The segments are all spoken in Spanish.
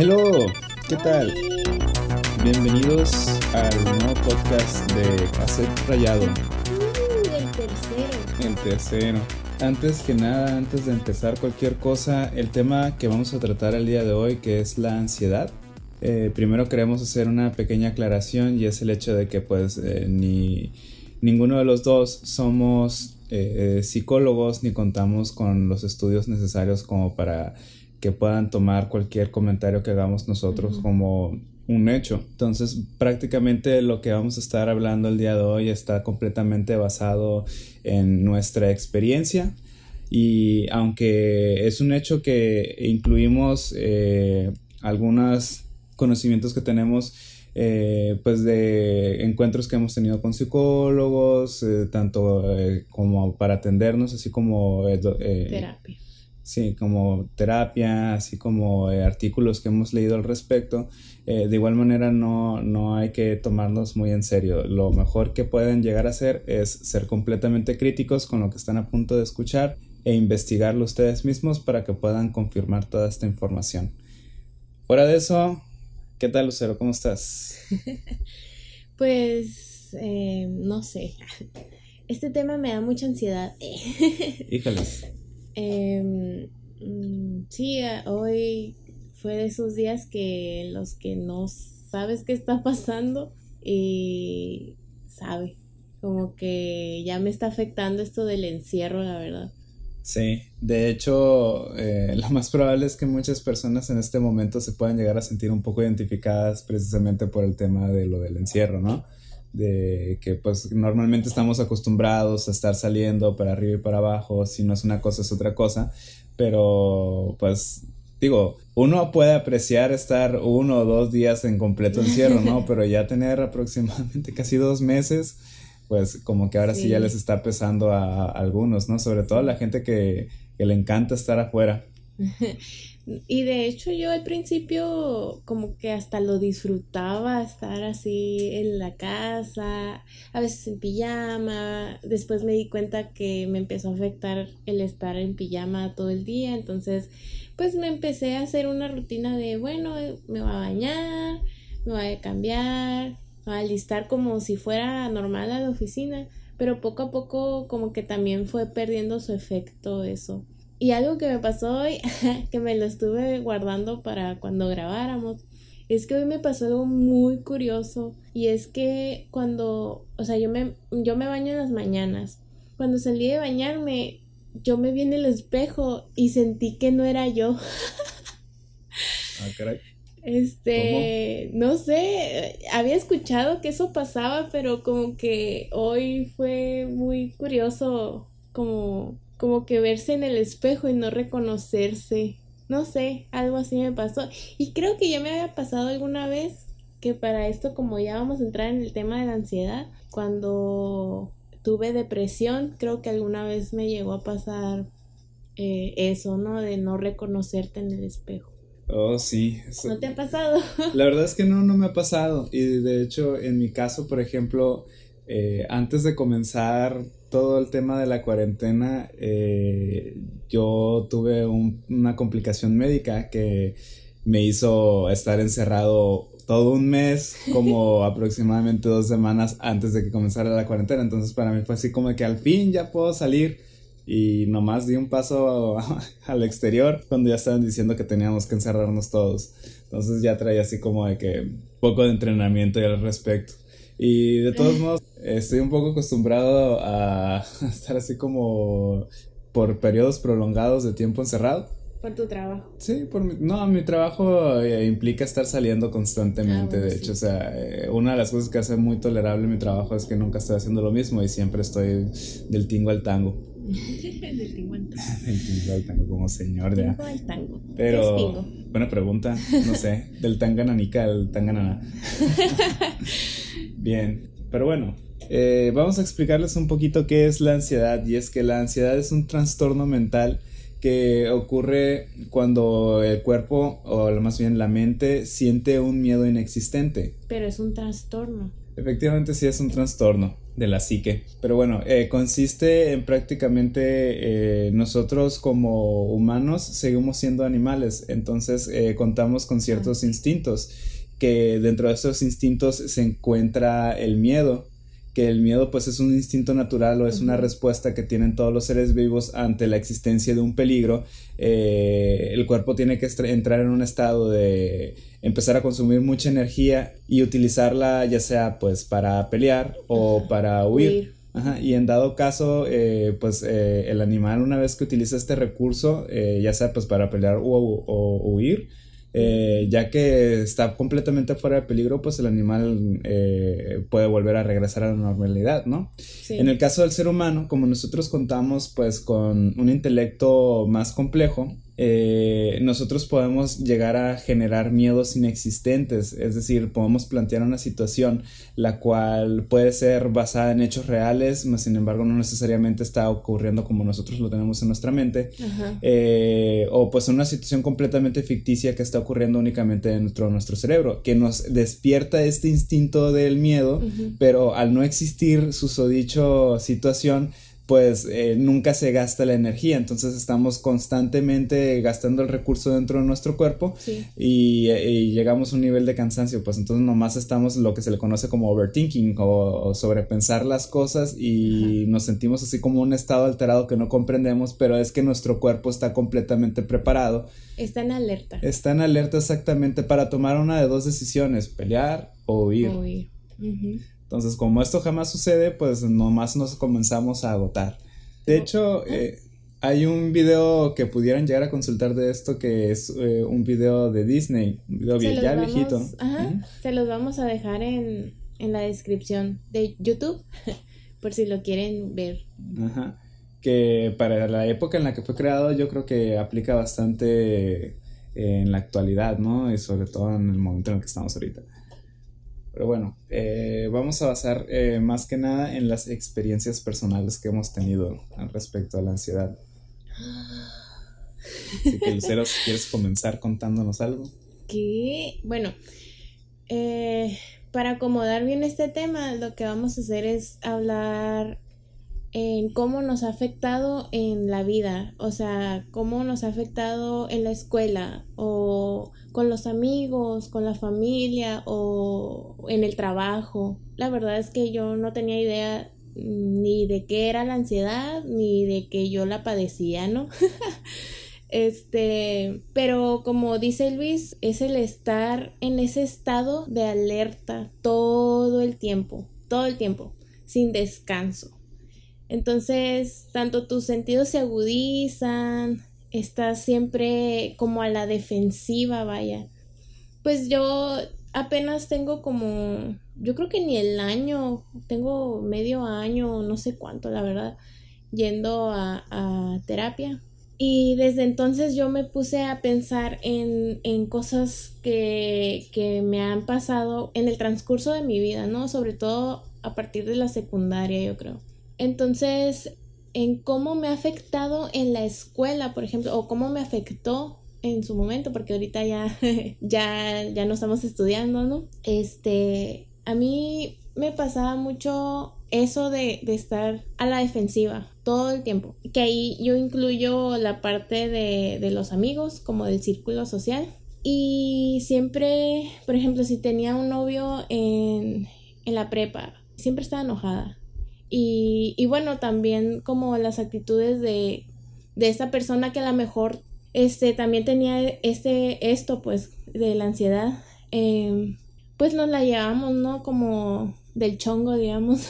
Hello, ¿qué tal? Bienvenidos al nuevo podcast de Cassette Rayado. Uh, el tercero. El tercero. Antes que nada, antes de empezar cualquier cosa, el tema que vamos a tratar el día de hoy, que es la ansiedad. Eh, primero queremos hacer una pequeña aclaración y es el hecho de que pues eh, ni ninguno de los dos somos eh, psicólogos ni contamos con los estudios necesarios como para que puedan tomar cualquier comentario que hagamos nosotros como un hecho. Entonces, prácticamente lo que vamos a estar hablando el día de hoy está completamente basado en nuestra experiencia y aunque es un hecho que incluimos eh, algunos conocimientos que tenemos eh, pues de encuentros que hemos tenido con psicólogos, eh, tanto como para atendernos, así como Terapia. Sí, como terapia, así como eh, artículos que hemos leído al respecto. Eh, de igual manera no, no hay que tomarnos muy en serio. Lo mejor que pueden llegar a hacer es ser completamente críticos con lo que están a punto de escuchar e investigarlo ustedes mismos para que puedan confirmar toda esta información. Fuera de eso, ¿qué tal Lucero? ¿Cómo estás? pues, eh, no sé. Este tema me da mucha ansiedad. Híjales. Eh, sí, hoy fue de esos días que los que no sabes qué está pasando y sabe, como que ya me está afectando esto del encierro, la verdad. Sí, de hecho, eh, lo más probable es que muchas personas en este momento se puedan llegar a sentir un poco identificadas precisamente por el tema de lo del encierro, ¿no? De que pues normalmente estamos acostumbrados a estar saliendo para arriba y para abajo, si no es una cosa es otra cosa, pero pues digo, uno puede apreciar estar uno o dos días en completo encierro, ¿no? Pero ya tener aproximadamente casi dos meses, pues como que ahora sí, ya les está pesando a, algunos, ¿no? Sobre todo a la gente que, que le encanta estar afuera. Y de hecho yo al principio como que hasta lo disfrutaba estar así en la casa, a veces en pijama, después me di cuenta que me empezó a afectar el estar en pijama todo el día, entonces pues me empecé a hacer una rutina de bueno, me voy a bañar, me voy a cambiar, me a alistar como si fuera normal a la oficina, pero poco a poco como que también fue perdiendo su efecto eso. Y algo que me pasó hoy, que me lo estuve guardando para cuando grabáramos, es que hoy me pasó algo muy curioso y es que cuando, o sea, yo me, yo me baño en las mañanas. Cuando salí de bañarme, yo me vi en el espejo y sentí que no era yo. ah, caray. Este, no sé, había escuchado que eso pasaba, pero como que hoy fue muy curioso como como que verse en el espejo y no reconocerse. No sé, algo así me pasó. Y creo que ya me había pasado alguna vez que para esto, como ya vamos a entrar en el tema de la ansiedad, cuando tuve depresión, creo que alguna vez me llegó a pasar eh, eso, ¿no? De no reconocerte en el espejo. Oh, sí. ¿No te ha pasado? La verdad es que no, no me ha pasado. Y de hecho, en mi caso, por ejemplo, eh, antes de comenzar todo el tema de la cuarentena, eh, yo tuve una complicación médica que me hizo estar encerrado todo un mes, como aproximadamente dos semanas antes de que comenzara la cuarentena. Entonces para mí fue así como que al fin ya puedo salir y nomás di un paso al exterior cuando ya estaban diciendo que teníamos que encerrarnos todos. Entonces ya traía así como de que poco de entrenamiento al respecto. Y de todos modos, estoy un poco acostumbrado a estar así como por periodos prolongados de tiempo encerrado. Por tu trabajo. Sí, por mi, no, mi trabajo eh, implica estar saliendo constantemente, ah, de hecho, o sea, eh, una de las cosas que hace muy tolerable mi trabajo es que nunca estoy haciendo lo mismo y siempre estoy del tingo al tango. del tingo al tango. del tingo al tango, como señor ya. Tingo al tango. Pero, buena pregunta, no sé, del tangananica al tanganana. Bien, pero bueno, eh, vamos a explicarles un poquito qué es la ansiedad y es que la ansiedad es un trastorno mental que ocurre cuando el cuerpo o más bien la mente siente un miedo inexistente. Pero es un trastorno. Efectivamente sí es un trastorno. de la psique. Pero bueno, eh, consiste en prácticamente eh, nosotros como humanos seguimos siendo animales, entonces eh, contamos con ciertos instintos, que dentro de esos instintos se encuentra el miedo que el miedo pues es un instinto natural o es una respuesta que tienen todos los seres vivos ante la existencia de un peligro, eh, el cuerpo tiene que entrar en un estado de empezar a consumir mucha energía y utilizarla ya sea pues para pelear o para huir. y en dado caso, eh, pues eh, el animal una vez que utiliza este recurso, ya sea pues para pelear o huir, eh, ya que está completamente fuera de peligro, pues el animal eh, puede volver a regresar a la normalidad, ¿no? En el caso del ser humano, como nosotros contamos pues con un intelecto más complejo, eh, nosotros podemos llegar a generar miedos inexistentes, es decir, podemos plantear una situación la cual puede ser basada en hechos reales, mas sin embargo no necesariamente está ocurriendo como nosotros lo tenemos en nuestra mente, eh, o pues una situación completamente ficticia que está ocurriendo únicamente dentro de nuestro cerebro, que nos despierta este instinto del miedo, pero al no existir susodicho situación, pues eh, nunca se gasta la energía, entonces estamos constantemente gastando el recurso dentro de nuestro cuerpo y, llegamos a un nivel de cansancio, pues entonces nomás estamos lo que se le conoce como overthinking o, sobrepensar las cosas y nos sentimos así como un estado alterado que no comprendemos, pero es que nuestro cuerpo está completamente preparado. Está en alerta. Está en alerta exactamente para tomar una de dos decisiones, pelear o huir. O huir. Entonces, como esto jamás sucede, pues nomás nos comenzamos a agotar. De hecho, eh, hay un video que pudieran llegar a consultar de esto que es eh, un video de Disney, un video ya viejito. Ajá, Se los vamos a dejar en, en la descripción de YouTube por si lo quieren ver. Ajá. Que para la época en la que fue creado yo creo que aplica bastante en la actualidad, ¿no? Y sobre todo en el momento en el que estamos ahorita. Pero bueno, eh, vamos a basar eh, más que nada en las experiencias personales que hemos tenido respecto a la ansiedad. Así que Lucero, ¿quieres comenzar contándonos algo? Que, bueno, eh, para acomodar bien este tema, lo que vamos a hacer es hablar en cómo nos ha afectado en la vida, o sea, cómo nos ha afectado en la escuela o con los amigos, con la familia o en el trabajo. La verdad es que yo no tenía idea ni de qué era la ansiedad, ni de que yo la padecía, ¿no? este, pero como dice Luis, es el estar en ese estado de alerta todo el tiempo, todo el tiempo, sin descanso. Entonces, tanto tus sentidos se agudizan, estás siempre como a la defensiva, vaya. Pues yo apenas tengo como, yo creo que ni el año, tengo medio año, no sé cuánto, la verdad, yendo a, a terapia. Y desde entonces yo me puse a pensar en, en cosas que, que me han pasado en el transcurso de mi vida, ¿no? Sobre todo a partir de la secundaria, yo creo. Entonces, en cómo me ha afectado en la escuela, por ejemplo, o cómo me afectó en su momento, porque ahorita ya, ya, ya no estamos estudiando, ¿no? Este, a mí me pasaba mucho eso de, de, estar a la defensiva todo el tiempo. Que ahí yo incluyo la parte de, de los amigos, como del círculo social. Y siempre, por ejemplo, si tenía un novio en, en la prepa, siempre estaba enojada. Y, y bueno, también como las actitudes de, de esta persona que a lo mejor este, también tenía este, esto pues de la ansiedad, em, pues nos la llevamos, ¿no? Como del chongo, digamos.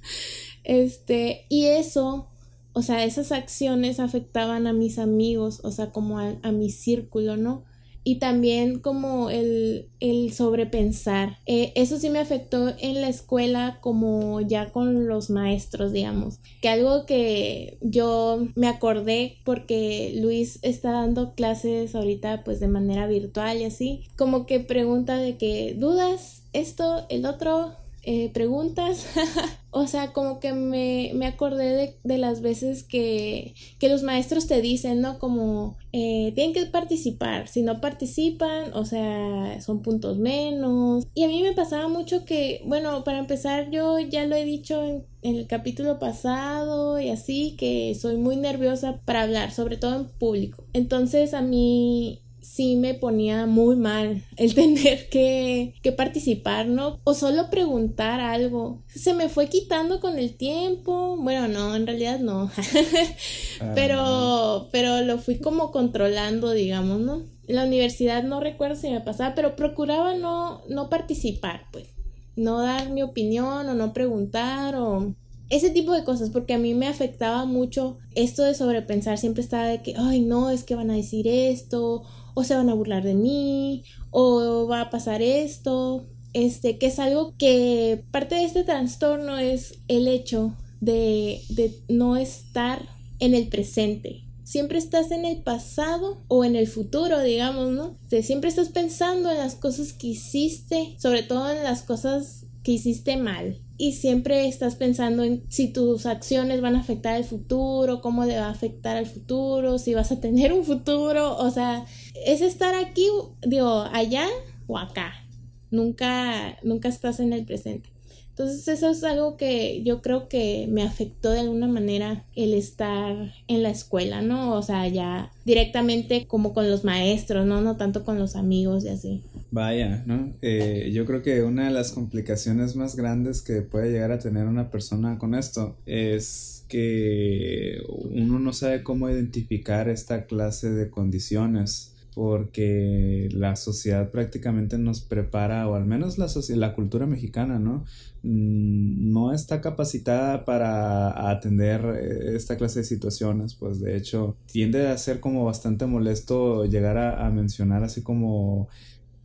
este, y eso, o sea, esas acciones afectaban a mis amigos, o sea, como a mi círculo, ¿no? Y también como el, el sobrepensar. Eh, eso sí me afectó en la escuela como ya con los maestros, digamos. Que algo que yo me acordé porque Luis está dando clases ahorita pues de manera virtual y así. Como que pregunta de que dudas esto, el otro, eh, preguntas. o sea, como que me, me acordé de, de, las veces que, que, los maestros te dicen, ¿no? Como eh, tienen que participar. Si no participan, o sea, son puntos menos. Y a mí me pasaba mucho que, bueno, para empezar, yo ya lo he dicho en, en el capítulo pasado y así, que soy muy nerviosa para hablar, sobre todo en público. Entonces a mí sí me ponía muy mal el tener que, que, participar, ¿no? O solo preguntar algo. Se me fue quitando con el tiempo. Bueno, no, en realidad no. Ah, pero, pero lo fui como controlando, digamos, ¿no? En la universidad no recuerdo si me pasaba, pero procuraba no, no participar, pues. No dar mi opinión o no preguntar o ese tipo de cosas, porque a mí me afectaba mucho esto de sobrepensar, siempre estaba de que, ay, no, es que van a decir esto, o se van a burlar de mí, o va a pasar esto, este, que es algo que parte de este trastorno es el hecho de, de no estar en el presente. Siempre estás en el pasado o en el futuro, digamos, ¿no? siempre estás pensando en las cosas que hiciste, sobre todo en las cosas que hiciste mal y siempre estás pensando en si tus acciones van a afectar al futuro, cómo le va a afectar al futuro, si vas a tener un futuro, o sea, es estar aquí, digo, allá o acá. Nunca, nunca estás en el presente. Entonces eso es algo que yo creo que me afectó de alguna manera el estar en la escuela, ¿no? O sea, ya directamente como con los maestros, ¿no? No tanto con los amigos y así. Vaya, ¿no? Eh, yo creo que una de las complicaciones más grandes que puede llegar a tener una persona con esto es que uno no sabe cómo identificar esta clase de condiciones porque la sociedad prácticamente nos prepara, o al menos la, la cultura mexicana, ¿no? Mm, no está capacitada para atender eh, esta clase de situaciones, pues de hecho tiende a ser como bastante molesto llegar a mencionar así como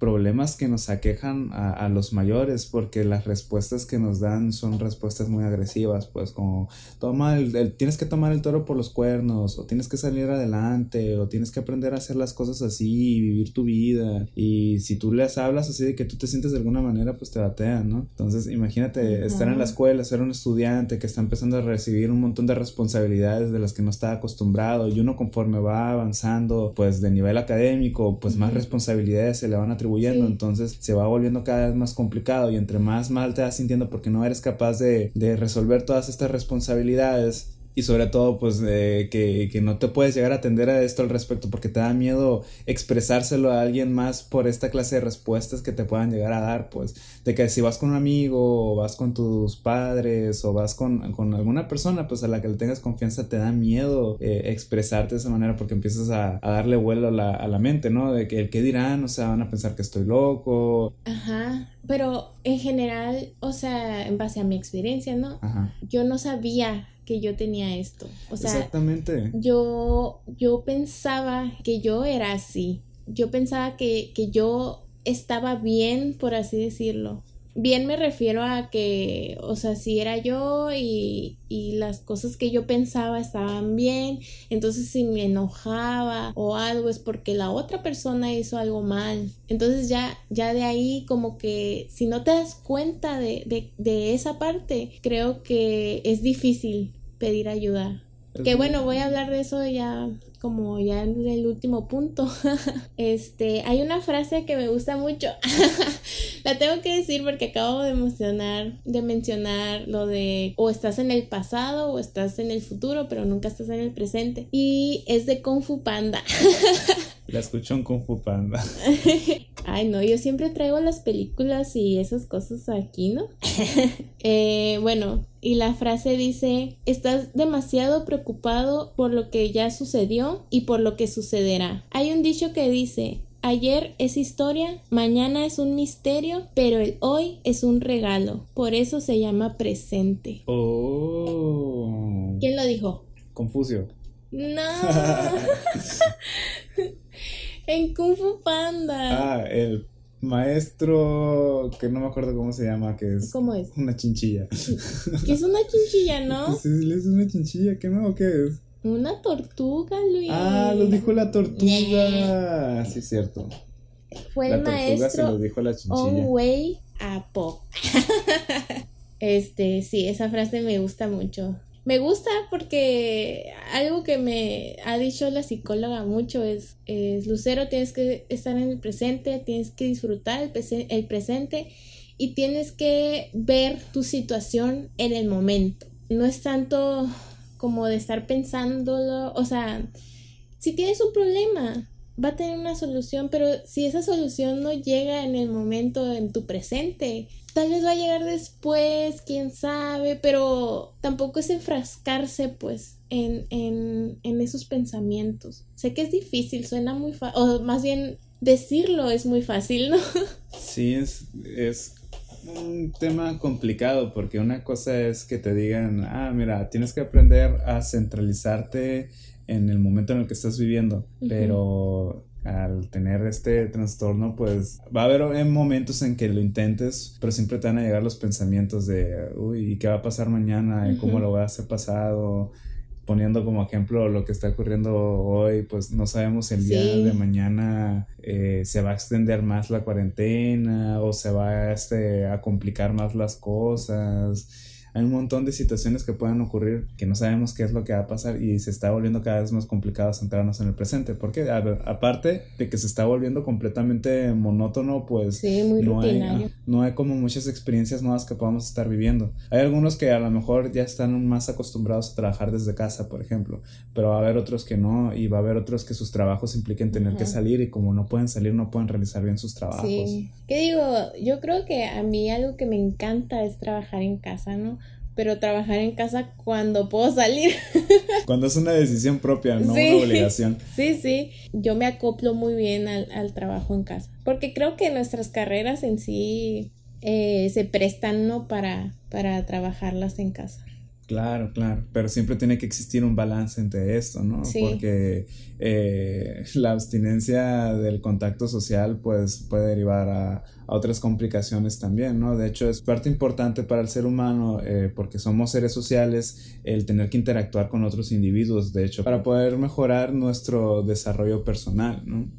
problemas que nos aquejan a, los mayores porque las respuestas que nos dan son respuestas muy agresivas pues como toma el, tienes que tomar el toro por los cuernos o tienes que salir adelante o tienes que aprender a hacer las cosas así y vivir tu vida. Y si tú les hablas así de que tú te sientes de alguna manera pues te batean ¿no? entonces imagínate estar en la escuela ser un estudiante que está empezando a recibir un montón de responsabilidades de las que no está acostumbrado y uno conforme va avanzando pues de nivel académico pues más responsabilidades se le van a atribuir entonces se va volviendo cada vez más complicado y entre más mal te vas sintiendo porque no eres capaz de, de resolver todas estas responsabilidades, y sobre todo pues que, que, no te puedes llegar a atender a esto al respecto porque te da miedo expresárselo a alguien más por esta clase de respuestas que te puedan llegar a dar pues de que si vas con un amigo o vas con tus padres o vas con, con alguna persona pues a la que le tengas confianza te da miedo eh, expresarte de esa manera porque empiezas a, a darle vuelo a la, a la, mente no de que el que dirán o sea van a pensar que estoy loco. Ajá pero en general o sea en base a mi experiencia no ajá. yo no sabía que yo tenía esto. O sea, Exactamente. Yo, yo pensaba que yo era así. Yo pensaba que, que yo estaba bien, por así decirlo bien me refiero a que, o sea, si era yo y, y, las cosas que yo pensaba estaban bien, entonces si me enojaba o algo es porque la otra persona hizo algo mal. Entonces ya, ya de ahí como que si no te das cuenta de, de, de esa parte, creo que es difícil pedir ayuda. Que bueno, voy a hablar de eso ya como ya en el último punto. este, hay una frase que me gusta mucho. La tengo que decir porque acabo de mencionar, de mencionar lo de o estás en el pasado o estás en el futuro, pero nunca estás en el presente. Y es de Kung Fu Panda. La escucho en Kung Fu Panda. Ay, no, yo siempre traigo las películas y esas cosas aquí, ¿no? eh, bueno, y la frase dice, estás demasiado preocupado por lo que ya sucedió y por lo que sucederá. Hay un dicho que dice, Ayer es historia, mañana es un misterio, pero el hoy es un regalo. Por eso se llama presente. Oh. ¿Quién lo dijo? Confucio. No. en Kung Fu Panda. Ah, el maestro que no me acuerdo cómo se llama, que es. ¿Cómo es? Una chinchilla. Que es una chinchilla, ¿no? Sí, es una chinchilla, ¿qué no? ¿Qué es? Una tortuga, Luis. Ah, lo dijo la tortuga. Sí, es cierto. Fue el maestro. Se lo dijo la chinchilla. Oh, güey. a pop. este, sí, esa frase me gusta mucho. Me gusta porque algo que me ha dicho la psicóloga mucho es, Lucero, tienes que estar en el presente, tienes que disfrutar el presente y tienes que ver tu situación en el momento. No es tanto como de estar pensándolo, o sea, si tienes un problema, va a tener una solución, pero si esa solución no llega en el momento, en tu presente, tal vez va a llegar después, quién sabe, pero tampoco es enfrascarse pues en, en, en esos pensamientos. Sé que es difícil, suena muy fácil, o más bien decirlo es muy fácil, ¿no? Sí, es, es un tema complicado porque una cosa es que te digan, ah, mira, tienes que aprender a centralizarte en el momento en el que estás viviendo, pero al tener este trastorno, pues va a haber momentos en que lo intentes, pero siempre te van a llegar los pensamientos de, uy, ¿qué va a pasar mañana? ¿Cómo lo voy a hacer pasado? Poniendo como ejemplo lo que está ocurriendo hoy, pues no sabemos si el día de mañana eh, se va a extender más la cuarentena o se va este, a complicar más las cosas hay un montón de situaciones que pueden ocurrir que no sabemos qué es lo que va a pasar y se está volviendo cada vez más complicado centrarnos en el presente. Porque aparte de que se está volviendo completamente monótono, pues no, hay, no hay como muchas experiencias nuevas que podamos estar viviendo. Hay algunos que a lo mejor ya están más acostumbrados a trabajar desde casa, por ejemplo, pero va a haber otros que no y va a haber otros que sus trabajos impliquen tener que salir y como no pueden salir, no pueden realizar bien sus trabajos. Sí. ¿Qué digo? Yo creo que a mí algo que me encanta es trabajar en casa, ¿no? Pero trabajar en casa cuando puedo salir. Cuando es una decisión propia, no una obligación. Sí, sí, yo me acoplo muy bien al, trabajo en casa, porque creo que nuestras carreras en sí eh, se prestan ¿no? para, para trabajarlas en casa. Claro, claro, pero siempre tiene que existir un balance entre esto, ¿no? Porque eh, la abstinencia del contacto social pues puede derivar a, otras complicaciones también, ¿no? De hecho es parte importante para el ser humano eh, porque somos seres sociales el tener que interactuar con otros individuos, de hecho, para poder mejorar nuestro desarrollo personal, ¿no?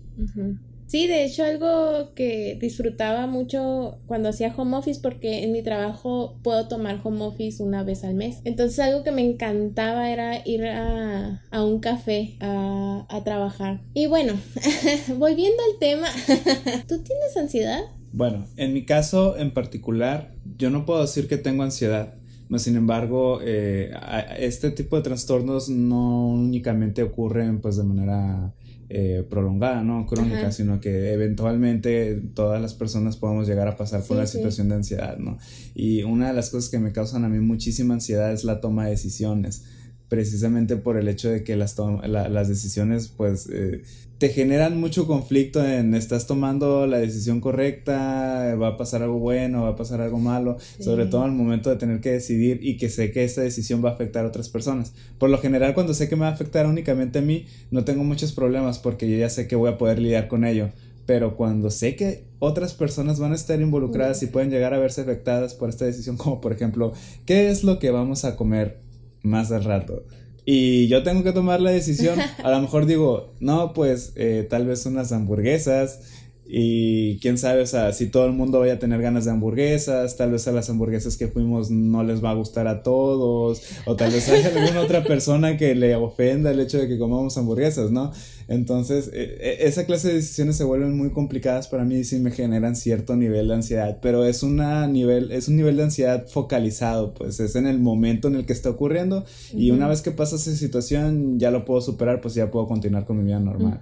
Sí, de hecho algo que disfrutaba mucho cuando hacía home office porque en mi trabajo puedo tomar home office una vez al mes. Entonces algo que me encantaba era ir a, un café a, a trabajar. Y bueno, volviendo al tema, ¿tú tienes ansiedad? Bueno, en mi caso en particular, yo no puedo decir que tengo ansiedad. Sin embargo, eh, este tipo de trastornos no únicamente ocurren pues de manera eh, prolongada, no crónica, sino que eventualmente todas las personas podemos llegar a pasar por la situación de ansiedad, ¿no? Y una de las cosas que me causan a mí muchísima ansiedad es la toma de decisiones precisamente por el hecho de que las, las decisiones pues eh, te generan mucho conflicto en estás tomando la decisión correcta, va a pasar algo bueno, va a pasar algo malo, sobre todo al momento de tener que decidir y que sé que esta decisión va a afectar a otras personas. Por lo general cuando sé que me va a afectar únicamente a mí, no tengo muchos problemas porque yo ya sé que voy a poder lidiar con ello. Pero cuando sé que otras personas van a estar involucradas y pueden llegar a verse afectadas por esta decisión, como por ejemplo, ¿qué es lo que vamos a comer más al rato. Y yo tengo que tomar la decisión. A lo mejor digo, no, pues eh, tal vez unas hamburguesas y quién sabe, o sea, si todo el mundo vaya a tener ganas de hamburguesas, tal vez a las hamburguesas que fuimos no les va a gustar a todos, o tal vez haya alguna otra persona que le ofenda el hecho de que comamos hamburguesas, ¿no? Entonces, e, e, esa clase de decisiones se vuelven muy complicadas para mí y sí me generan cierto nivel de ansiedad, pero es, una nivel, es un nivel de ansiedad focalizado, pues es en el momento en el que está ocurriendo y una vez que pasa esa situación ya lo puedo superar, pues ya puedo continuar con mi vida normal.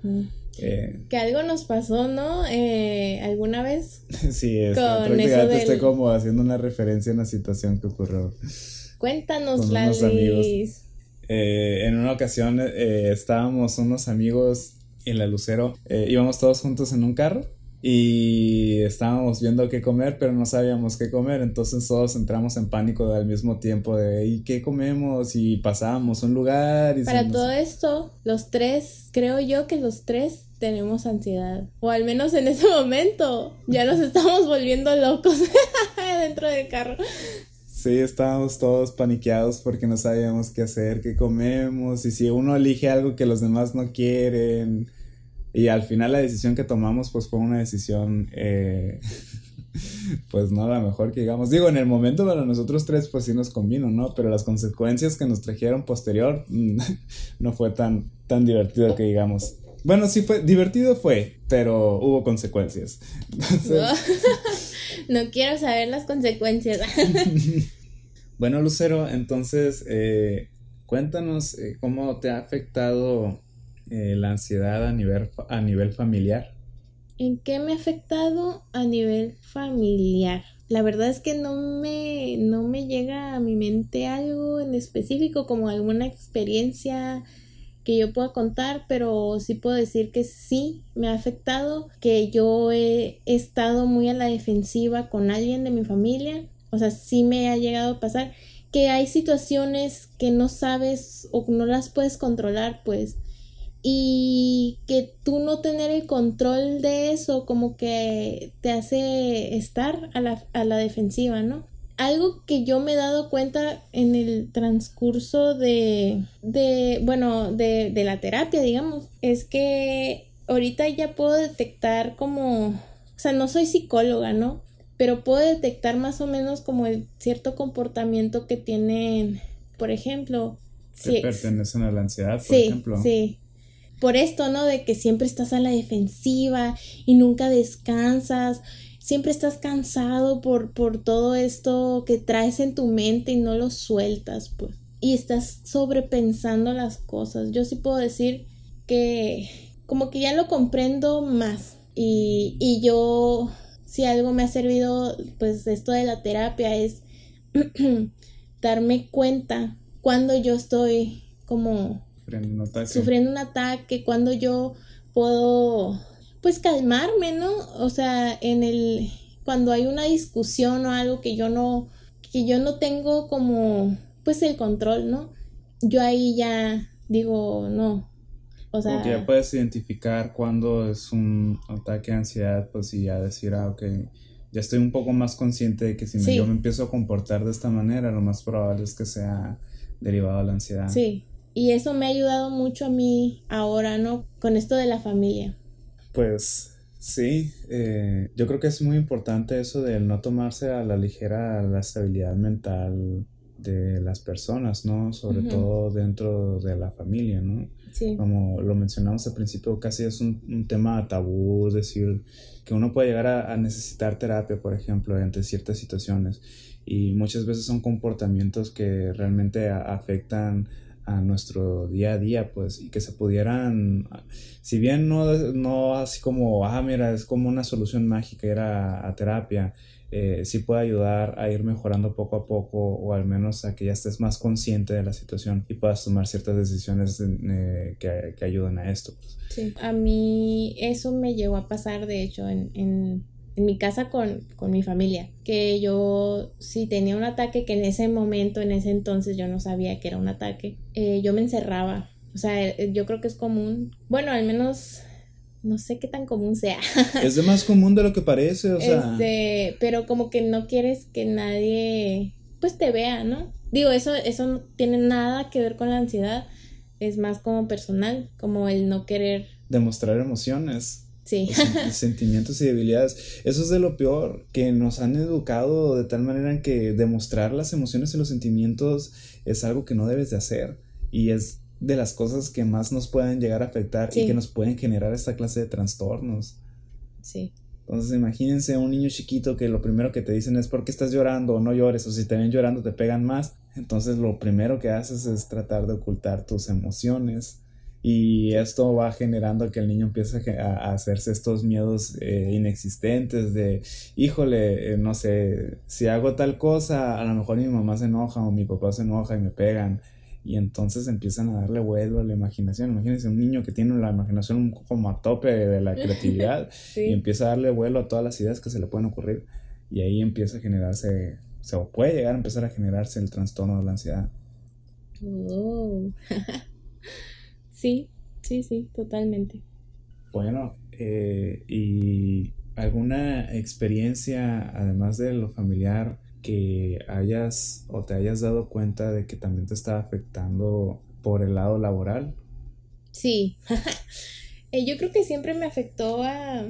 Eh, que algo nos pasó, ¿no? Eh, ¿Alguna vez? sí, es, prácticamente estoy como haciendo una referencia a una situación que ocurrió. Cuéntanos, Lalis. Eh, en una ocasión estábamos unos amigos en la Lucero, íbamos todos juntos en un carro y estábamos viendo qué comer, pero no sabíamos qué comer, entonces todos entramos en pánico al mismo tiempo de ¿y qué comemos? y pasábamos un lugar y Para todo esto, los tres, creo yo que los tres tenemos ansiedad, o al menos en ese momento, ya nos estamos volviendo locos dentro del carro. Sí, estábamos todos paniqueados porque no sabíamos qué hacer, qué comemos, y si uno elige algo que los demás no quieren, y al final la decisión que tomamos pues fue una decisión eh, pues no, la mejor que digamos. Digo, en el momento para nosotros tres, pues sí nos convino, ¿no? Pero las consecuencias que nos trajeron posterior no fue tan, tan divertido que digamos. Bueno, sí fue, divertido fue, pero hubo consecuencias. no. quiero saber las consecuencias. bueno, Lucero, entonces, eh, cuéntanos eh, cómo te ha afectado eh, la ansiedad a nivel, a nivel familiar. ¿En qué me ha afectado a nivel familiar? La verdad es que no me, no me llega a mi mente algo en específico, como alguna experiencia que yo pueda contar, pero sí puedo decir que sí me ha afectado, que yo he estado muy a la defensiva con alguien de mi familia, o sea, sí me ha llegado a pasar que hay situaciones que no sabes o no las puedes controlar, pues y que tú no tener el control de eso como que te hace estar a la, a la defensiva, ¿no? Algo que yo me he dado cuenta en el transcurso de, de bueno, de, de la terapia, digamos, es que ahorita ya puedo detectar como, o sea, no soy psicóloga, ¿no? Pero puedo detectar más o menos como el cierto comportamiento que tienen, por ejemplo, que pertenecen a la ansiedad, por sí, ejemplo. Sí, por esto, ¿no? De que siempre estás a la defensiva y nunca descansas, siempre estás cansado por, por todo esto que traes en tu mente y no lo sueltas, pues. Y estás sobrepensando las cosas. Yo sí puedo decir que como que ya lo comprendo más. Y, y yo, si algo me ha servido, pues esto de la terapia es darme cuenta cuando yo estoy como sufriendo un ataque. cuando yo puedo, pues calmarme, ¿no? O sea, en el, cuando hay una discusión o algo que yo no, que yo no tengo como, pues el control, ¿no? Yo ahí ya digo, no. O sea, Porque ya puedes identificar cuando es un ataque de ansiedad, pues y ya decir, ah, ok, ya estoy un poco más consciente de que si yo me empiezo a comportar de esta manera, lo más probable es que sea derivado de la ansiedad. Sí, y eso me ha ayudado mucho a mí ahora, ¿no? Con esto de la familia. Pues sí, eh, yo creo que es muy importante eso de no tomarse a la ligera la estabilidad mental de las personas, ¿no? Sobre todo dentro de la familia, ¿no? Sí. Como lo mencionamos al principio, casi es un, tema tabú decir que uno puede llegar a, a, necesitar terapia, por ejemplo, ante ciertas situaciones. Y muchas veces son comportamientos que realmente afectan a nuestro día a día, pues, y que se pudieran, si bien no, no así como, ah, mira, es como una solución mágica ir a, terapia, eh, sí puede ayudar a ir mejorando poco a poco o al menos a que ya estés más consciente de la situación y puedas tomar ciertas decisiones eh, que, que, ayuden a esto. Pues. Sí, a mí eso me llegó a pasar, de hecho, en en mi casa con, mi familia, que yo si tenía un ataque que en ese momento, en ese entonces yo no sabía que era un ataque, eh, yo me encerraba. O sea, eh, yo creo que es común, bueno, al menos no sé qué tan común sea. Es de más común de lo que parece, o sea. Este, pero como que no quieres que nadie pues te vea, ¿no? Digo, eso, eso no tiene nada que ver con la ansiedad, es más como personal, como el no querer demostrar emociones. Sí. sentimientos y debilidades. Eso es de lo peor, que nos han educado de tal manera en que demostrar las emociones y los sentimientos es algo que no debes de hacer. Y es de las cosas que más nos pueden llegar a afectar y que nos pueden generar esta clase de trastornos. Sí. Entonces imagínense un niño chiquito que lo primero que te dicen es ¿por qué estás llorando o no llores? O si te ven llorando te pegan más. Entonces lo primero que haces es tratar de ocultar tus emociones y esto va generando que el niño empiece a, hacerse estos miedos eh, inexistentes de, híjole, eh, no sé, si hago tal cosa, a lo mejor mi mamá se enoja o mi papá se enoja y me pegan. Y entonces empiezan a darle vuelo a la imaginación. Imagínense un niño que tiene la imaginación como a tope de la creatividad y empieza a darle vuelo a todas las ideas que se le pueden ocurrir. Y ahí empieza a generarse, o sea, puede llegar a empezar a generarse el trastorno de la ansiedad. Oh. Sí, sí, sí, totalmente. Bueno, eh, ¿y alguna experiencia, además de lo familiar, que hayas o te hayas dado cuenta de que también te está afectando por el lado laboral? Sí, eh, yo creo que siempre me afectó a,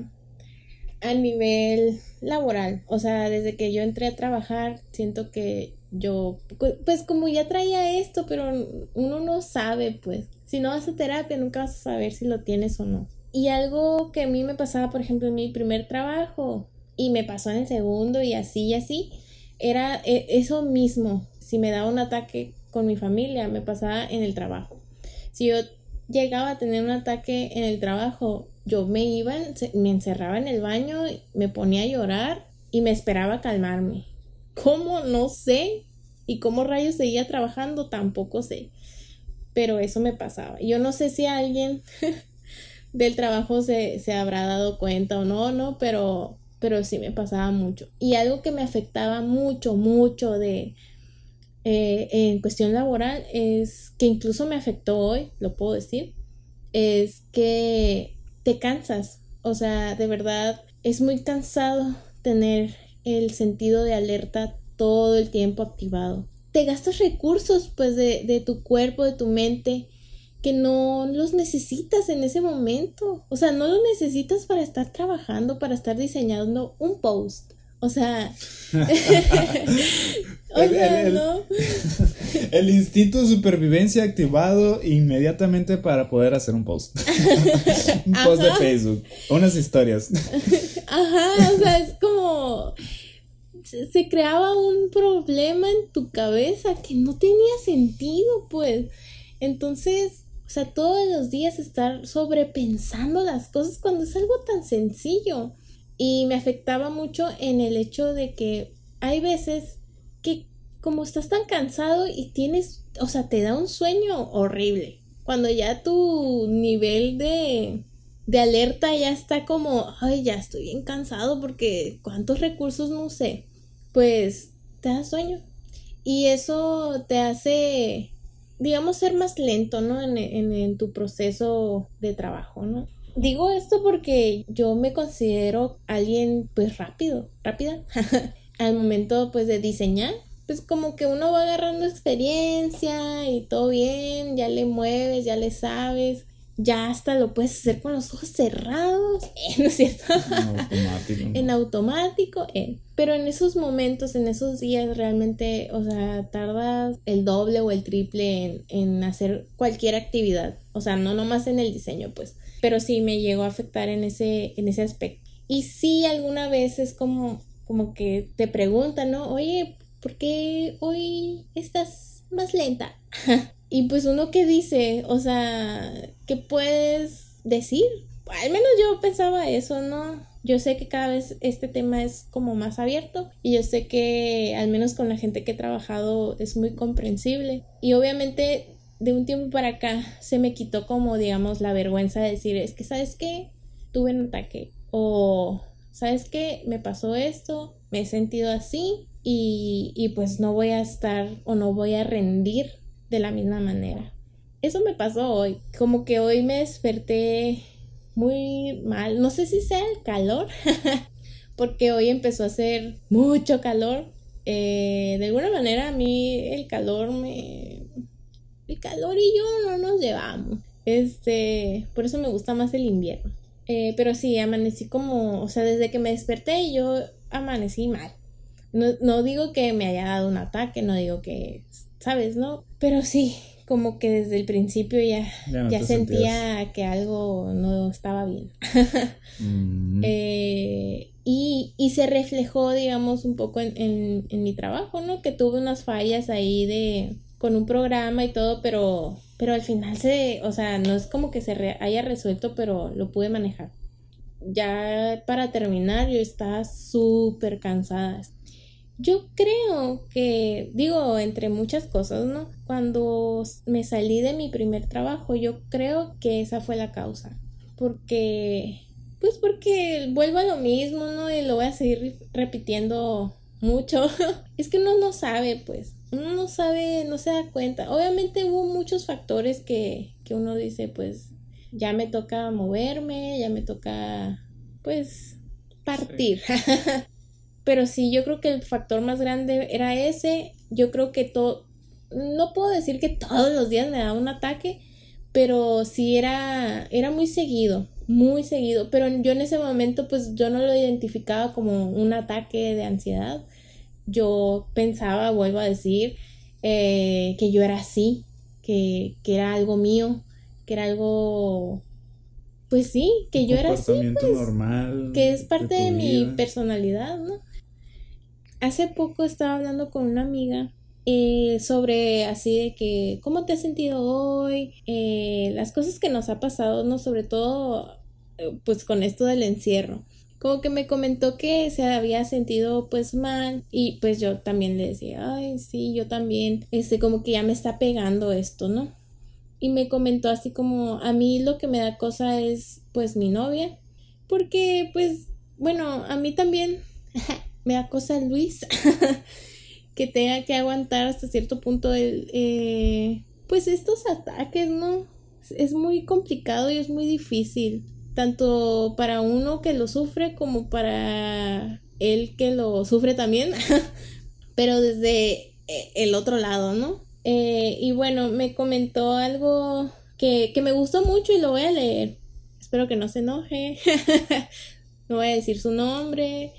a nivel laboral, o sea, desde que yo entré a trabajar, siento que yo, pues como ya traía esto, pero uno no sabe, pues, si no vas a terapia nunca vas a saber si lo tienes o no. Y algo que a mí me pasaba, por ejemplo, en mi primer trabajo, y me pasó en el segundo y así y así, era eh, eso mismo. Si me daba un ataque con mi familia, me pasaba en el trabajo. Si yo llegaba a tener un ataque en el trabajo, yo me iba, me encerraba en el baño, me ponía a llorar y me esperaba calmarme. ¿Cómo? No sé. Y cómo rayos seguía trabajando, tampoco sé. Pero eso me pasaba. Yo no sé si alguien del trabajo se, se, habrá dado cuenta o no, no, pero, pero sí me pasaba mucho. Y algo que me afectaba mucho, mucho de eh, en cuestión laboral es que incluso me afectó hoy, lo puedo decir, es que te cansas. O sea, de verdad es muy cansado tener el sentido de alerta todo el tiempo activado. Te gastas recursos pues de, de tu cuerpo, de tu mente, que no los necesitas en ese momento. O sea, no los necesitas para estar trabajando, para estar diseñando un post. O sea, o sea, el, ¿no? el, instinto de supervivencia activado inmediatamente para poder hacer un post. un post de Facebook, unas historias. Ajá, o sea, es como se creaba un problema en tu cabeza que no tenía sentido, pues. Entonces, o sea, todos los días estar sobrepensando las cosas cuando es algo tan sencillo. Y me afectaba mucho en el hecho de que hay veces que como estás tan cansado y tienes, o sea, te da un sueño horrible. Cuando ya tu nivel de, de alerta ya está como, ay, ya estoy bien cansado porque cuántos recursos no sé, pues te da sueño. Y eso te hace, digamos, ser más lento, ¿no? En, en, tu proceso de trabajo, ¿no? Digo esto porque yo me considero alguien pues rápido, rápida, al momento pues de diseñar. Pues como que uno va agarrando experiencia y todo bien, ya le mueves, ya le sabes, ya hasta lo puedes hacer con los ojos cerrados, ¿no es cierto? En automático. en automático, eh. Pero en esos momentos, en esos días, realmente, o sea, tardas el doble o el triple en, en hacer cualquier actividad. O sea, no nomás en el diseño, pues pero sí me llegó a afectar en ese, en ese aspecto. Y sí, alguna vez es como, como que te preguntan, ¿no? Oye, ¿por qué hoy estás más lenta? y pues uno que dice, o sea, ¿qué puedes decir? Al menos yo pensaba eso, ¿no? Yo sé que cada vez este tema es como más abierto y yo sé que al menos con la gente que he trabajado es muy comprensible. Y obviamente de un tiempo para acá se me quitó como, digamos, la vergüenza de decir, es que, ¿sabes qué? Tuve un ataque. O, ¿sabes qué? Me pasó esto, me he sentido así y, y pues no voy a estar o no voy a rendir de la misma manera. Eso me pasó hoy. Como que hoy me desperté muy mal. No sé si sea el calor, porque hoy empezó a hacer mucho calor. Eh, de alguna manera a mí el calor me, el calor y yo no nos llevamos. Este, por eso me gusta más el invierno. Eh, pero sí, amanecí como, o sea, desde que me desperté yo amanecí mal. No, no digo que me haya dado un ataque, no digo que, ¿sabes? No, pero sí, como que desde el principio ya, ya, sentía que algo no estaba bien. Mm. eh, y, y, se reflejó, digamos, un poco en, en, en mi trabajo, ¿no? Que tuve unas fallas ahí de, con un programa y todo, pero, pero al final se, o sea, no es como que se haya resuelto, pero lo pude manejar. Ya para terminar, yo estaba súper cansada. Yo creo que, digo, entre muchas cosas, ¿no? Cuando me salí de mi primer trabajo, yo creo que esa fue la causa. Porque, pues porque vuelvo a lo mismo, ¿no? Y lo voy a seguir repitiendo mucho. es que uno no sabe, pues uno no sabe, no se da cuenta. Obviamente hubo muchos factores que, que uno dice, pues ya me toca moverme, ya me toca, pues, partir. Pero sí, yo creo que el factor más grande era ese. Yo creo que todo, no puedo decir que todos los días me daba un ataque, pero sí era, era muy seguido. muy seguido, pero yo en ese momento pues yo no lo identificaba como un ataque de ansiedad. Yo pensaba, vuelvo a decir, eh, que yo era así, que, que era algo mío, que era algo pues sí, que yo era así, pues, normal que es parte de, mi personalidad, ¿no? Hace poco estaba hablando con una amiga eh, sobre así de que cómo te has sentido hoy, eh, las cosas que nos ha pasado, ¿no? Sobre todo eh, pues con esto del encierro. Como que me comentó que se había sentido pues mal y pues yo también le decía, ay, sí, yo también, este, como que ya me está pegando esto, ¿no? y me comentó así como a mí lo que me da cosa es pues mi novia porque pues bueno a mí también me da cosa Luis que tenga que aguantar hasta cierto punto eh, pues estos ataques no es muy complicado y es muy difícil tanto para uno que lo sufre como para él que lo sufre también pero desde eh, el otro lado no eh, y bueno, me comentó algo que, me gustó mucho y lo voy a leer. Espero que no se enoje. no voy a decir su nombre.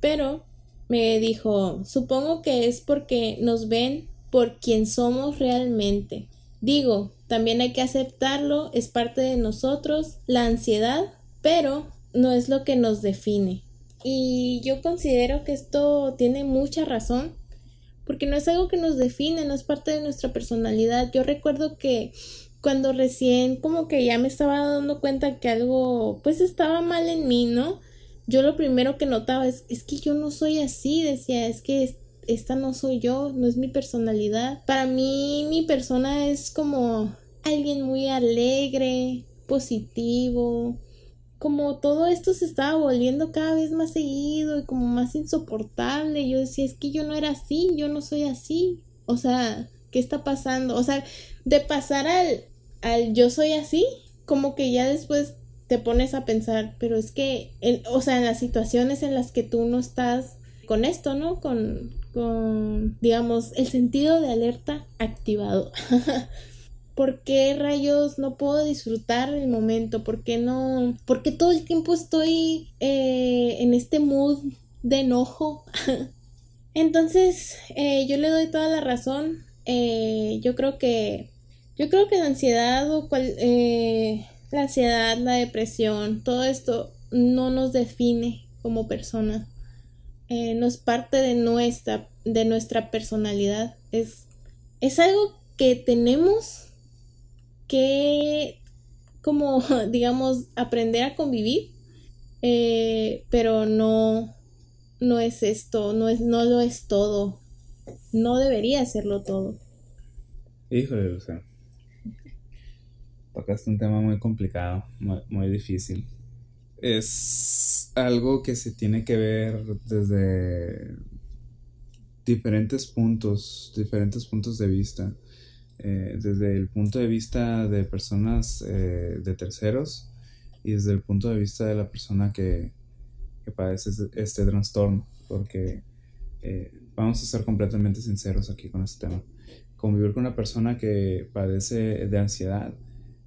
Pero me dijo, supongo que es porque nos ven por quien somos realmente. Digo, también hay que aceptarlo, es parte de nosotros, la ansiedad, pero no es lo que nos define. Y yo considero que esto tiene mucha razón porque no es algo que nos define, no es parte de nuestra personalidad. Yo recuerdo que cuando recién como que ya me estaba dando cuenta que algo pues estaba mal en mí, ¿no? Yo lo primero que notaba es, es que yo no soy así, decía, es que esta no soy yo, no es mi personalidad. Para mí mi persona es como alguien muy alegre, positivo, como todo esto se estaba volviendo cada vez más seguido y como más insoportable, yo decía, es que yo no era así, yo no soy así. O sea, ¿qué está pasando? O sea, de pasar al, al yo soy así, como que ya después te pones a pensar, pero es que, o sea, en las situaciones en las que tú no estás con esto, ¿no? Con, con digamos, el sentido de alerta activado. ¿por qué rayos no puedo disfrutar el momento? ¿Por qué no? ¿Por qué todo el tiempo estoy eh, en este mood de enojo? Entonces, eh, yo le doy toda la razón. Eh, yo creo que. Yo creo que la ansiedad o cual, la ansiedad, la depresión, todo esto no nos define como persona. no es parte de nuestra, de nuestra personalidad. Es, es algo que tenemos que, como, digamos, aprender a convivir, eh, pero no, no es esto, no, es, no lo es todo, no debería serlo todo. Híjole, o sea, tocaste un tema muy complicado, muy, difícil. Es algo que se tiene que ver desde diferentes puntos, diferentes puntos de vista. Eh, desde el punto de vista de personas eh, de terceros y desde el punto de vista de la persona que, que padece este, trastorno, porque eh, vamos a ser completamente sinceros aquí con este tema. Convivir con una persona que padece de ansiedad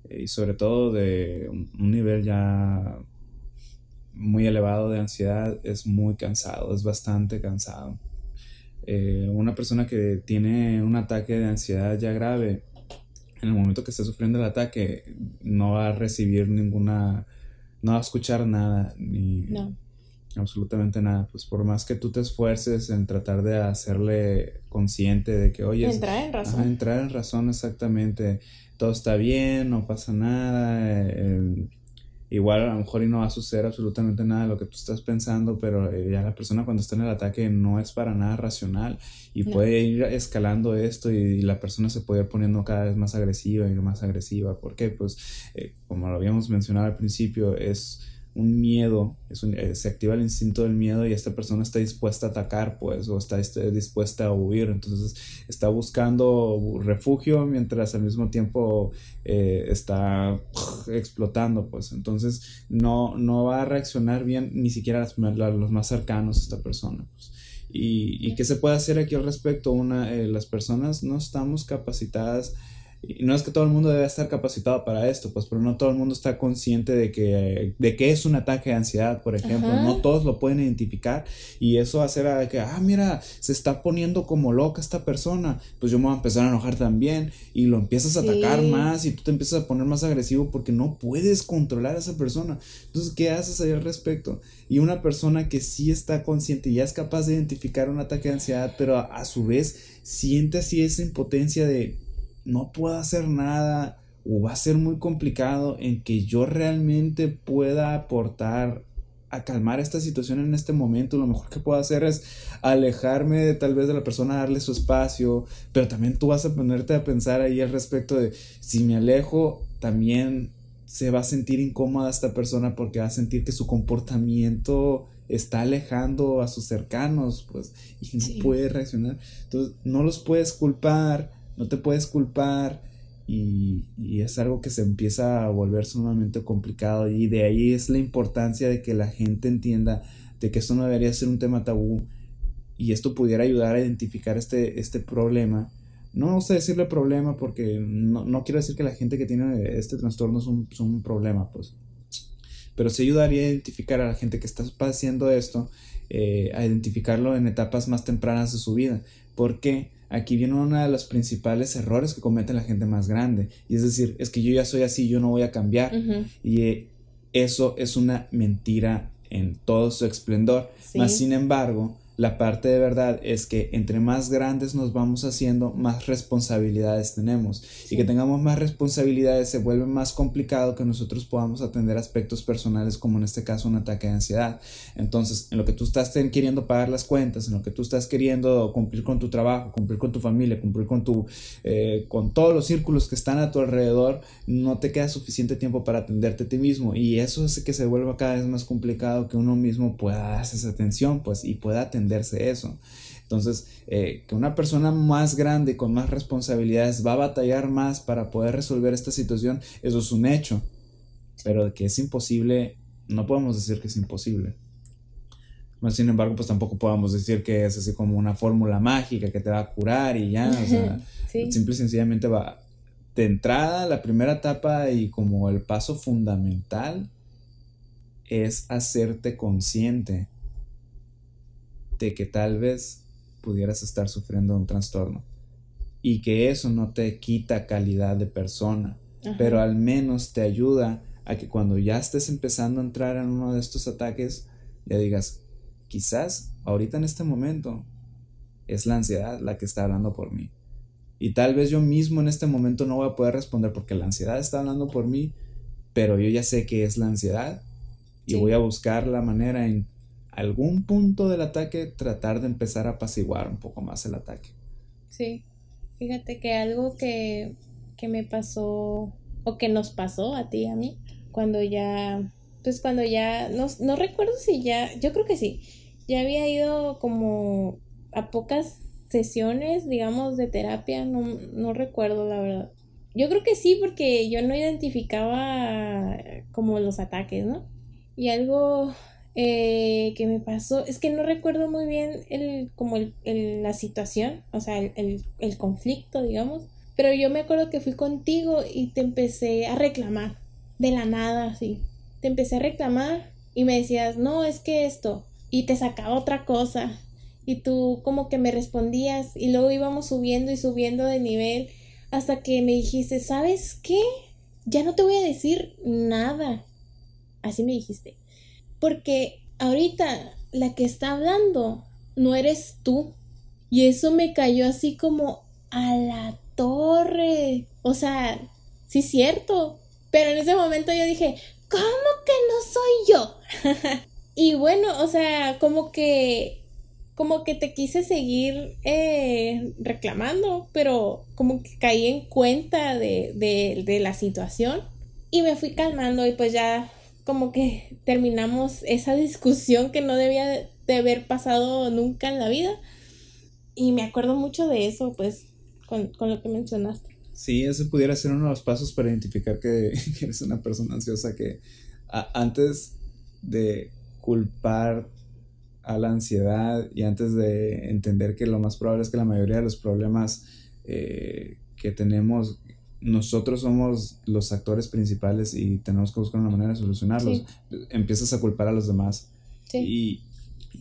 y sobre todo de un nivel ya muy elevado de ansiedad es muy cansado, es bastante cansado. Eh, una persona que tiene un ataque de ansiedad ya grave, en el momento que esté sufriendo el ataque, no va a recibir ninguna, no va a escuchar nada, ni absolutamente nada. Pues por más que tú te esfuerces en tratar de hacerle consciente de que, oye, entrar en razón. entrar en razón exactamente, todo está bien, no pasa nada. Eh, igual a lo mejor y no va a suceder absolutamente nada de lo que tú estás pensando, pero eh, ya la persona cuando está en el ataque no es para nada racional y puede ir escalando esto y, la persona se puede ir poniendo cada vez más agresiva y más agresiva. ¿Por qué? Pues eh, como lo habíamos mencionado al principio, es un miedo, es eh, se activa el instinto del miedo y esta persona está dispuesta a atacar, pues, o está dispuesta a huir, entonces está buscando refugio mientras al mismo tiempo eh, está explotando, pues, entonces no, no va a reaccionar bien ni siquiera los más cercanos a esta persona, pues. Y, y qué se puede hacer aquí al respecto, una, eh, las personas no estamos capacitadas y no es que todo el mundo debe estar capacitado para esto, pues, pero no todo el mundo está consciente de que, de que es un ataque de ansiedad, por ejemplo. No todos lo pueden identificar y eso hacer a que, ah, mira, se está poniendo como loca esta persona, pues yo me voy a empezar a enojar también y lo empiezas a atacar más y tú te empiezas a poner más agresivo porque no puedes controlar a esa persona. Entonces, ¿qué haces ahí al respecto? Y una persona que sí está consciente y ya es capaz de identificar un ataque de ansiedad, pero a, a su vez siente así esa impotencia de no puedo hacer nada o va a ser muy complicado en que yo realmente pueda aportar a calmar esta situación en este momento, lo mejor que puedo hacer es alejarme de, tal vez de la persona, darle su espacio, pero también tú vas a ponerte a pensar ahí al respecto de si me alejo, también se va a sentir incómoda esta persona porque va a sentir que su comportamiento está alejando a sus cercanos, pues, y no puede reaccionar. Entonces, no los puedes culpar, no te puedes culpar y, es algo que se empieza a volver sumamente complicado y de ahí es la importancia de que la gente entienda de que esto no debería ser un tema tabú y esto pudiera ayudar a identificar este, este problema. No me decirle problema porque no, quiero decir que la gente que tiene este trastorno es un, problema, pues. Pero sí ayudaría a identificar a la gente que está padeciendo esto, eh, a identificarlo en etapas más tempranas de su vida. ¿Por qué? Aquí viene uno de los principales errores que comete la gente más grande. Y es decir, es que yo ya soy así, yo no voy a cambiar. Y eh, eso es una mentira en todo su esplendor. Mas, sin embargo, la parte de verdad es que entre más grandes nos vamos haciendo, más responsabilidades tenemos. Y que tengamos más responsabilidades se vuelve más complicado que nosotros podamos atender aspectos personales como en este caso un ataque de ansiedad. Entonces, en lo que tú estás queriendo pagar las cuentas, en lo que tú estás queriendo cumplir con tu trabajo, cumplir con tu familia, cumplir con tu eh, con todos los círculos que están a tu alrededor, no te queda suficiente tiempo para atenderte a ti mismo. Y eso hace que se vuelva cada vez más complicado que uno mismo pueda darse esa atención, pues, y pueda atender eso. Entonces, eh, que una persona más grande, con más responsabilidades, va a batallar más para poder resolver esta situación, eso es un hecho. Pero que es imposible, no podemos decir que es imposible. Más sin embargo, pues tampoco podemos decir que es así como una fórmula mágica que te va a curar y ya. O sea, simple y sencillamente va. De entrada, la primera etapa y como el paso fundamental es hacerte consciente de que tal vez pudieras estar sufriendo un trastorno y que eso no te quita calidad de persona, pero al menos te ayuda a que cuando ya estés empezando a entrar en uno de estos ataques, ya digas, quizás ahorita en este momento es la ansiedad la que está hablando por mí. Y tal vez yo mismo en este momento no voy a poder responder porque la ansiedad está hablando por mí, pero yo ya sé que es la ansiedad y voy a buscar la manera en algún punto del ataque tratar de empezar a apaciguar un poco más el ataque. Sí, fíjate que algo que, que me pasó o que nos pasó a ti y a mí cuando ya, pues cuando ya, no, no recuerdo si ya, yo creo que sí, ya había ido como a pocas sesiones, digamos, de terapia, no, no recuerdo la verdad. Yo creo que sí, porque yo no identificaba como los ataques, ¿no? Y algo eh, que me pasó, es que no recuerdo muy bien el, como el, la situación, o sea, el, el, conflicto, digamos, pero yo me acuerdo que fui contigo y te empecé a reclamar, de la nada, así, te empecé a reclamar y me decías, no, es que esto, y te sacaba otra cosa, y tú como que me respondías, y luego íbamos subiendo y subiendo de nivel, hasta que me dijiste, ¿sabes qué? Ya no te voy a decir nada. Así me dijiste. Porque ahorita la que está hablando no eres tú. Y eso me cayó así como a la torre. O sea, sí es cierto. Pero en ese momento yo dije, ¿cómo que no soy yo? y bueno, o sea, como que como que te quise seguir eh, reclamando, pero como que caí en cuenta de, de, de la situación y me fui calmando y pues ya como que terminamos esa discusión que no debía de haber pasado nunca en la vida. Y me acuerdo mucho de eso, pues, con, lo que mencionaste. Sí, ese pudiera ser uno de los pasos para identificar que, eres una persona ansiosa, que antes de culpar a la ansiedad y antes de entender que lo más probable es que la mayoría de los problemas eh, que tenemos nosotros somos los actores principales y tenemos que buscar una manera de solucionarlos, empiezas a culpar a los demás. Y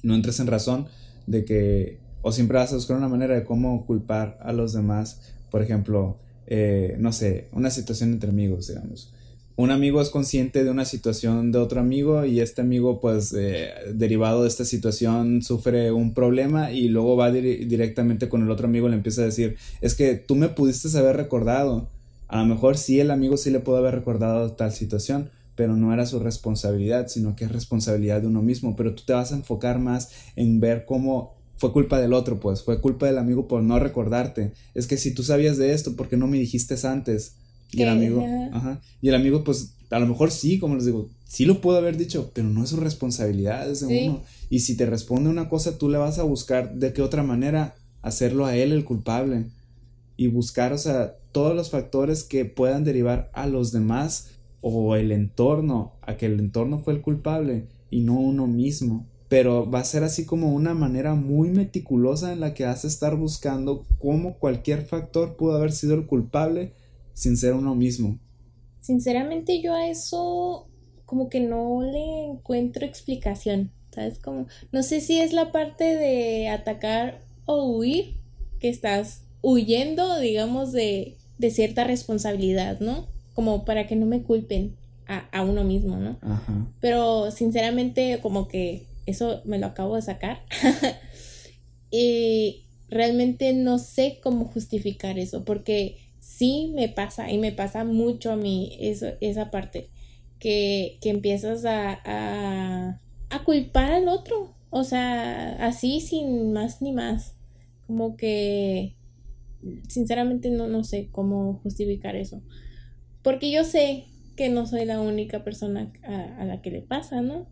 no entres en razón de que, o siempre vas a buscar una manera de cómo culpar a los demás. Por ejemplo, eh, no sé, una situación entre amigos, digamos un amigo es consciente de una situación de otro amigo y este amigo pues eh, derivado de esta situación sufre un problema y luego va directamente con el otro amigo y le empieza a decir es que tú me pudiste haber recordado a lo mejor sí el amigo sí le pudo haber recordado tal situación pero no era su responsabilidad sino que es responsabilidad de uno mismo pero tú te vas a enfocar más en ver cómo fue culpa del otro pues fue culpa del amigo por no recordarte es que si tú sabías de esto ¿por qué no me dijiste antes? Y el amigo, ajá. Y el amigo, pues, a lo mejor sí, como les digo, sí lo puedo haber dicho, pero no es su responsabilidad, es de uno. Y si te responde una cosa, tú le vas a buscar de qué otra manera hacerlo a él el culpable. Y buscar, o sea, todos los factores que puedan derivar a los demás o el entorno, a que el entorno fue el culpable y no uno mismo. Pero va a ser así como una manera muy meticulosa en la que vas a estar buscando cómo cualquier factor pudo haber sido el culpable sin ser uno mismo. Sinceramente yo a eso como que no le encuentro explicación, ¿sabes? Como, no sé si es la parte de atacar o huir, que estás huyendo, digamos, de, de cierta responsabilidad, ¿no? Como para que no me culpen a, a uno mismo, ¿no? Ajá. Pero sinceramente como que eso me lo acabo de sacar. y realmente no sé cómo justificar eso, porque sí me pasa y me pasa mucho a mí eso, esa parte, que, que empiezas a, a, a, culpar al otro, o sea, así sin más ni más, como que sinceramente no, no sé cómo justificar eso, porque yo sé que no soy la única persona a, a la que le pasa, ¿no?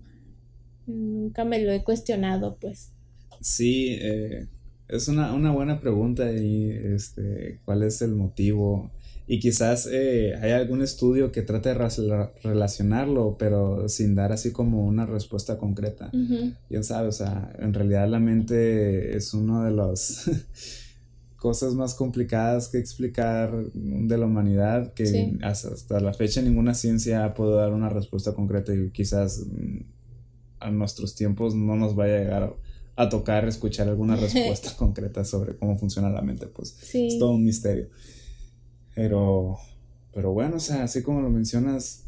Nunca me lo he cuestionado, pues. Sí, eh, es una, una, buena pregunta y este, cuál es el motivo. Y quizás eh, hay algún estudio que trate de relacionarlo, pero sin dar así como una respuesta concreta. Quién sabe, o sea, en realidad la mente es una de las cosas más complicadas que explicar de la humanidad, que hasta, la fecha ninguna ciencia ha podido dar una respuesta concreta y quizás mm, a nuestros tiempos no nos vaya a llegar a tocar, escuchar alguna respuesta concreta sobre cómo funciona la mente, pues es todo un misterio. Pero, pero bueno, o sea, así como lo mencionas,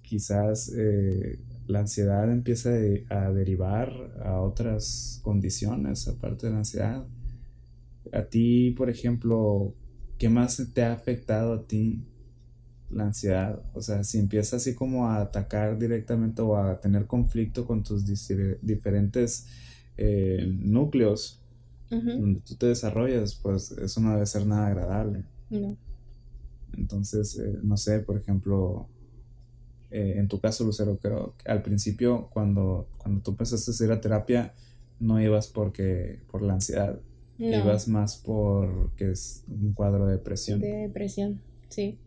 quizás eh, la ansiedad empieza a derivar a otras condiciones aparte de la ansiedad. A ti, por ejemplo, ¿qué más te ha afectado a ti la ansiedad? O sea, si empieza así como a atacar directamente o a tener conflicto con tus diferentes eh, núcleos donde tú te desarrollas, pues eso no debe ser nada agradable. Entonces, eh, no sé, por ejemplo, eh, en tu caso, Lucero, creo que al principio, cuando, cuando tú empezaste a ir a terapia, no ibas porque, por la ansiedad, ibas más porque es un cuadro de depresión. De depresión, sí.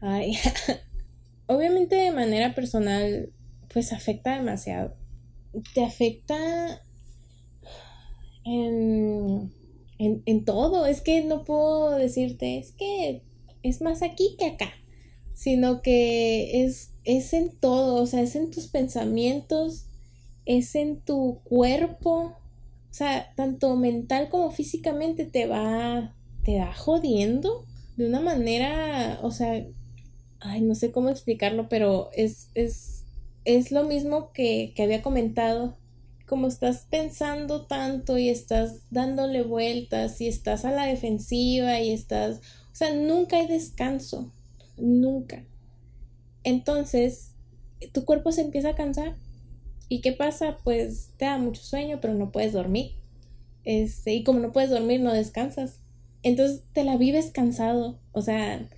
Obviamente de manera personal pues afecta demasiado. Te afecta en, en, todo. Es que no puedo decirte, es que es más aquí que acá, sino que es, es en todo, o sea, es en tus pensamientos, es en tu cuerpo, o sea, tanto mental como físicamente te va, te va jodiendo de una manera, o sea, ay, no sé cómo explicarlo, pero es, es es lo mismo que, había comentado. Como estás pensando tanto y estás dándole vueltas y estás a la defensiva y estás... O sea, nunca hay descanso. Nunca. Entonces, tu cuerpo se empieza a cansar. ¿Y qué pasa? Pues te da mucho sueño, pero no puedes dormir. Este, y como no puedes dormir, no descansas. Entonces te la vives cansado. O sea,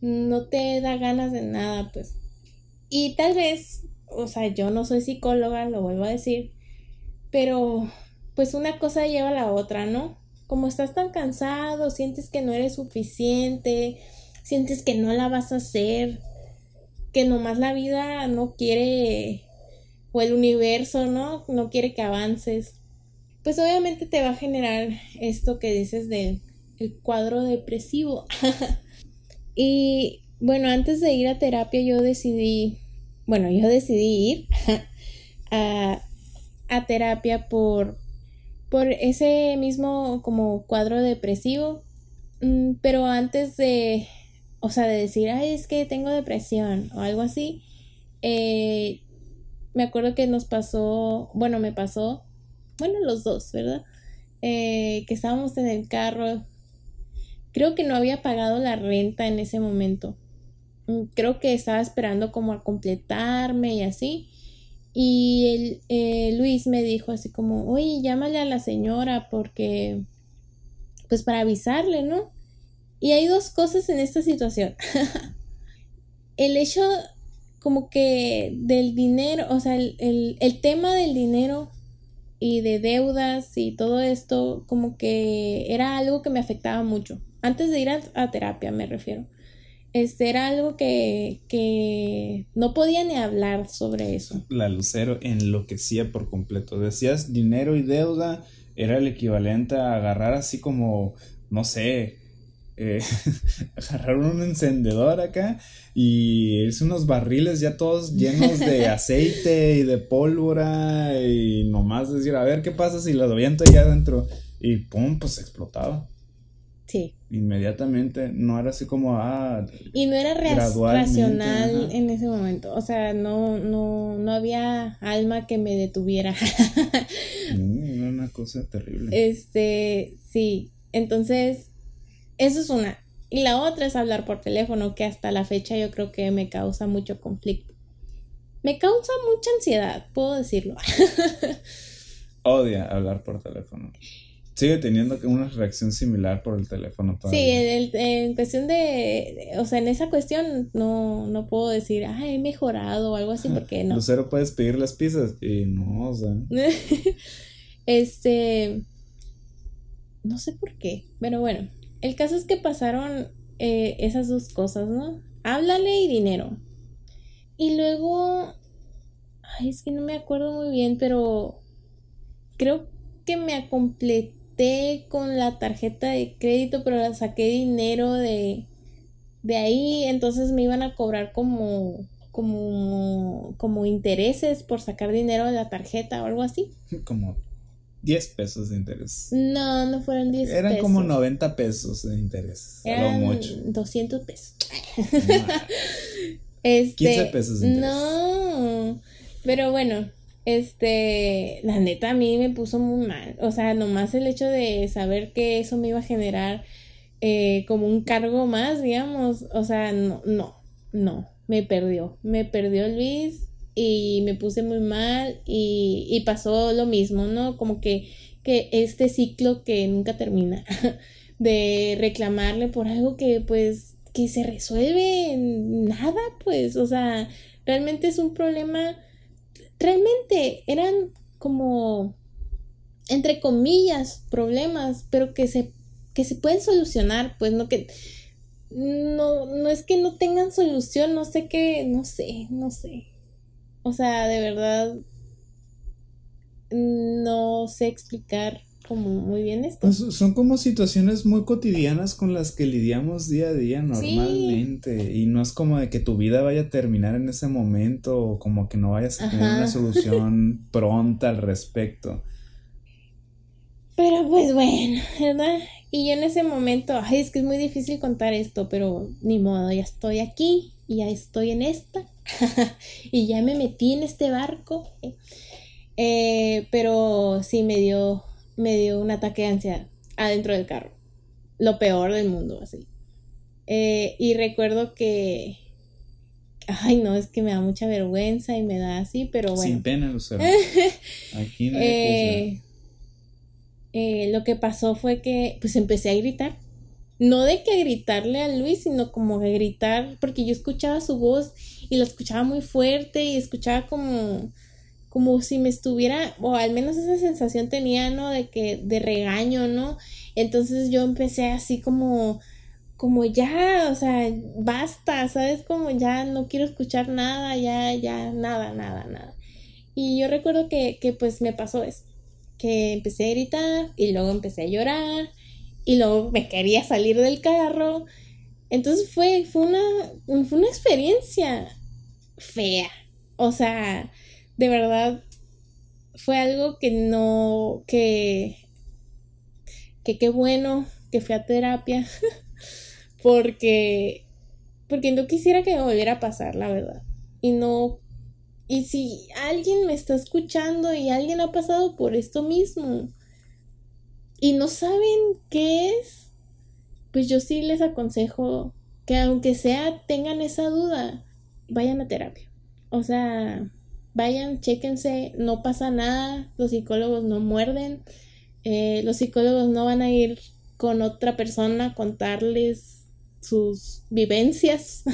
no te da ganas de nada, pues. Y tal vez o sea, yo no soy psicóloga, lo vuelvo a decir, pero pues una cosa lleva a la otra, ¿no? Como estás tan cansado, sientes que no eres suficiente, sientes que no la vas a hacer, que nomás la vida no quiere, o el universo, ¿no? No quiere que avances. Pues obviamente te va a generar esto que dices del, el cuadro depresivo. y bueno, antes de ir a terapia yo decidí, bueno, yo decidí ir a, a terapia por, por ese mismo como cuadro depresivo. Mm, pero antes de, o sea, de decir, ay, es que tengo depresión o algo así, eh, me acuerdo que nos pasó, bueno, me pasó, bueno, los dos, ¿verdad? Eh, que estábamos en el carro. Creo que no había pagado la renta en ese momento. Mm, creo que estaba esperando como a completarme y así. Y el, eh, Luis me dijo así como, oye, llámale a la señora porque, pues para avisarle, ¿no? Y hay dos cosas en esta situación. el hecho como que del dinero, o sea, el, el, tema del dinero y de deudas y todo esto, como que era algo que me afectaba mucho. Antes de ir a, terapia, me refiero. Este era algo que, que no podía ni hablar sobre eso. La Lucero enloquecía por completo. Decías dinero y deuda era el equivalente a agarrar así como, no sé, eh, agarraron un encendedor acá y es unos barriles ya todos llenos de aceite y de pólvora y nomás decir, a ver qué pasa si lo aviento allá adentro y pum, pues explotaba. Sí. Inmediatamente, no era así como, ah, y no era racional en ese momento, o sea, no, no, no había alma que me detuviera. era una cosa terrible. Este, sí, entonces eso es una. Y la otra es hablar por teléfono, que hasta la fecha yo creo que me causa mucho conflicto. Me causa mucha ansiedad, puedo decirlo. Odia hablar por teléfono. Sigue teniendo una reacción similar por el teléfono todavía. Sí, en, cuestión de, o sea, en esa cuestión no, no puedo decir, ah, he mejorado o algo así, porque no. Lucero puedes pedir las pizzas y no, o sea. este, no sé por qué, pero bueno, el caso es que pasaron eh, esas dos cosas, ¿no? Háblale y dinero. Y luego, ay, es que no me acuerdo muy bien, pero creo que me completé con la tarjeta de crédito, pero la saqué dinero de, de ahí, entonces me iban a cobrar como como como intereses por sacar dinero de la tarjeta o algo así. Como 10 pesos de interés. No, no fueron 10 Eran como 90 pesos de interés. Eran mucho. 200 pesos. este, 15 pesos de interés. No, pero bueno, este, la neta a mí me puso muy mal. O sea, nomás el hecho de saber que eso me iba a generar eh, como un cargo más, digamos. O sea, no, no, no, me perdió. Me perdió Luis y me puse muy mal y, y pasó lo mismo, ¿no? Como que, que este ciclo que nunca termina de reclamarle por algo que pues que se resuelve nada, pues, o sea, realmente es un problema, realmente eran como, entre comillas, problemas, pero que se, que se pueden solucionar, pues, no que, no, no es que no tengan solución, no sé qué, no sé, no sé, o sea, de verdad no sé explicar como muy bien esto. Pues son como situaciones muy cotidianas con las que lidiamos día a día normalmente y no es como de que tu vida vaya a terminar en ese momento o como que no vayas a tener una solución pronta al respecto. Pero pues bueno, ¿verdad? Y yo en ese momento, ay, es que es muy difícil contar esto, pero ni modo, ya estoy aquí y ya estoy en esta y ya me metí en este barco. Eh, pero sí me dio, me dio un ataque de ansiedad adentro del carro. Lo peor del mundo, así. Eh, y recuerdo que. Ay, no, es que me da mucha vergüenza y me da así, pero bueno. Sin pena, Lucero. Aquí no hay eh, Lo que pasó fue que, pues empecé a gritar no de que gritarle a Luis, sino como de gritar, porque yo escuchaba su voz y la escuchaba muy fuerte y escuchaba como, como si me estuviera, o al menos esa sensación tenía, ¿no? De que, de regaño, ¿no? Entonces yo empecé así como, como ya, o sea, basta, ¿sabes? Como ya no quiero escuchar nada, ya, ya, nada, nada, nada. Y yo recuerdo que, que pues me pasó eso, que empecé a gritar y luego empecé a llorar y luego me quería salir del carro. Entonces fue, fue, una, fue una experiencia fea. O sea, de verdad fue algo que no, que, que qué bueno que fui a terapia, porque, porque no quisiera que me volviera a pasar, la verdad. Y no, y si alguien me está escuchando y alguien ha pasado por esto mismo y no saben qué es, pues yo sí les aconsejo que aunque sea tengan esa duda, vayan a terapia. O sea, vayan, chéquense, no pasa nada, los psicólogos no muerden, eh, los psicólogos no van a ir con otra persona a contarles sus vivencias.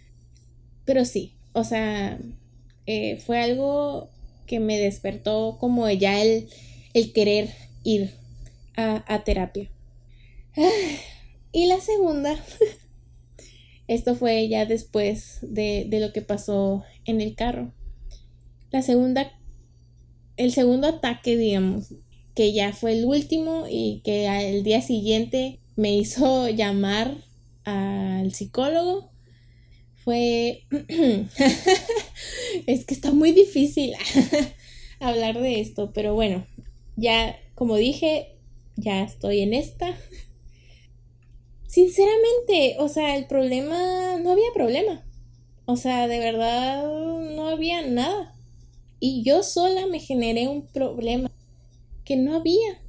Pero sí, o sea, eh, fue algo que me despertó como ya el, el querer ir a, terapia. y la segunda, esto fue ya después de, de lo que pasó en el carro la segunda, el segundo ataque, digamos, que ya fue el último y que al día siguiente me hizo llamar al psicólogo, fue... es que está muy difícil hablar de esto, pero bueno, ya como dije, ya estoy en esta. Sinceramente, o sea, el problema, no había problema. O sea, de verdad no había nada. Y yo sola me generé un problema que no había.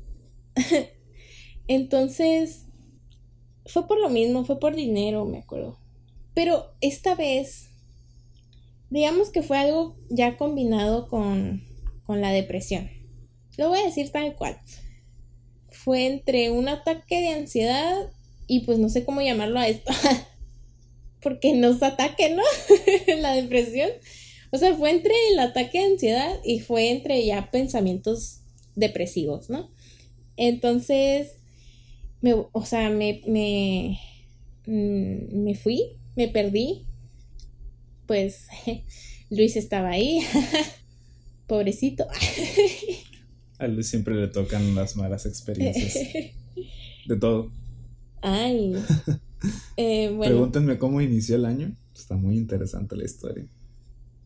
Entonces, fue por lo mismo, fue por dinero, me acuerdo. Pero esta vez, digamos que fue algo ya combinado con, con la depresión. Lo voy a decir tal cual. Fue entre un ataque de ansiedad y pues no sé cómo llamarlo a esto. Porque nos ataque, ¿no? la depresión. O sea, fue entre el ataque de ansiedad y fue entre ya pensamientos depresivos, ¿no? Entonces, me, o sea, me, me, mm, me fui, me perdí. Pues Luis estaba ahí. Pobrecito. A Luis siempre le tocan las malas experiencias. De todo. Ay. Eh, Pregúntenme cómo inició el año. Está muy interesante la historia.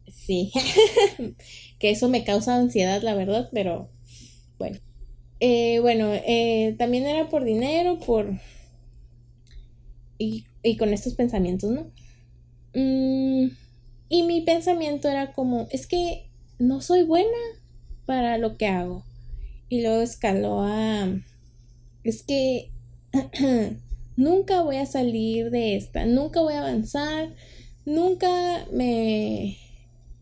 Sí, que eso me causa ansiedad, la verdad, pero bueno. Eh, bueno, eh, también era por dinero, por... Y, con estos pensamientos, ¿no? Mm, y mi pensamiento era como, es que no soy buena para lo que hago. Y luego escaló a... Es que nunca voy a salir de esta, nunca voy a avanzar, nunca me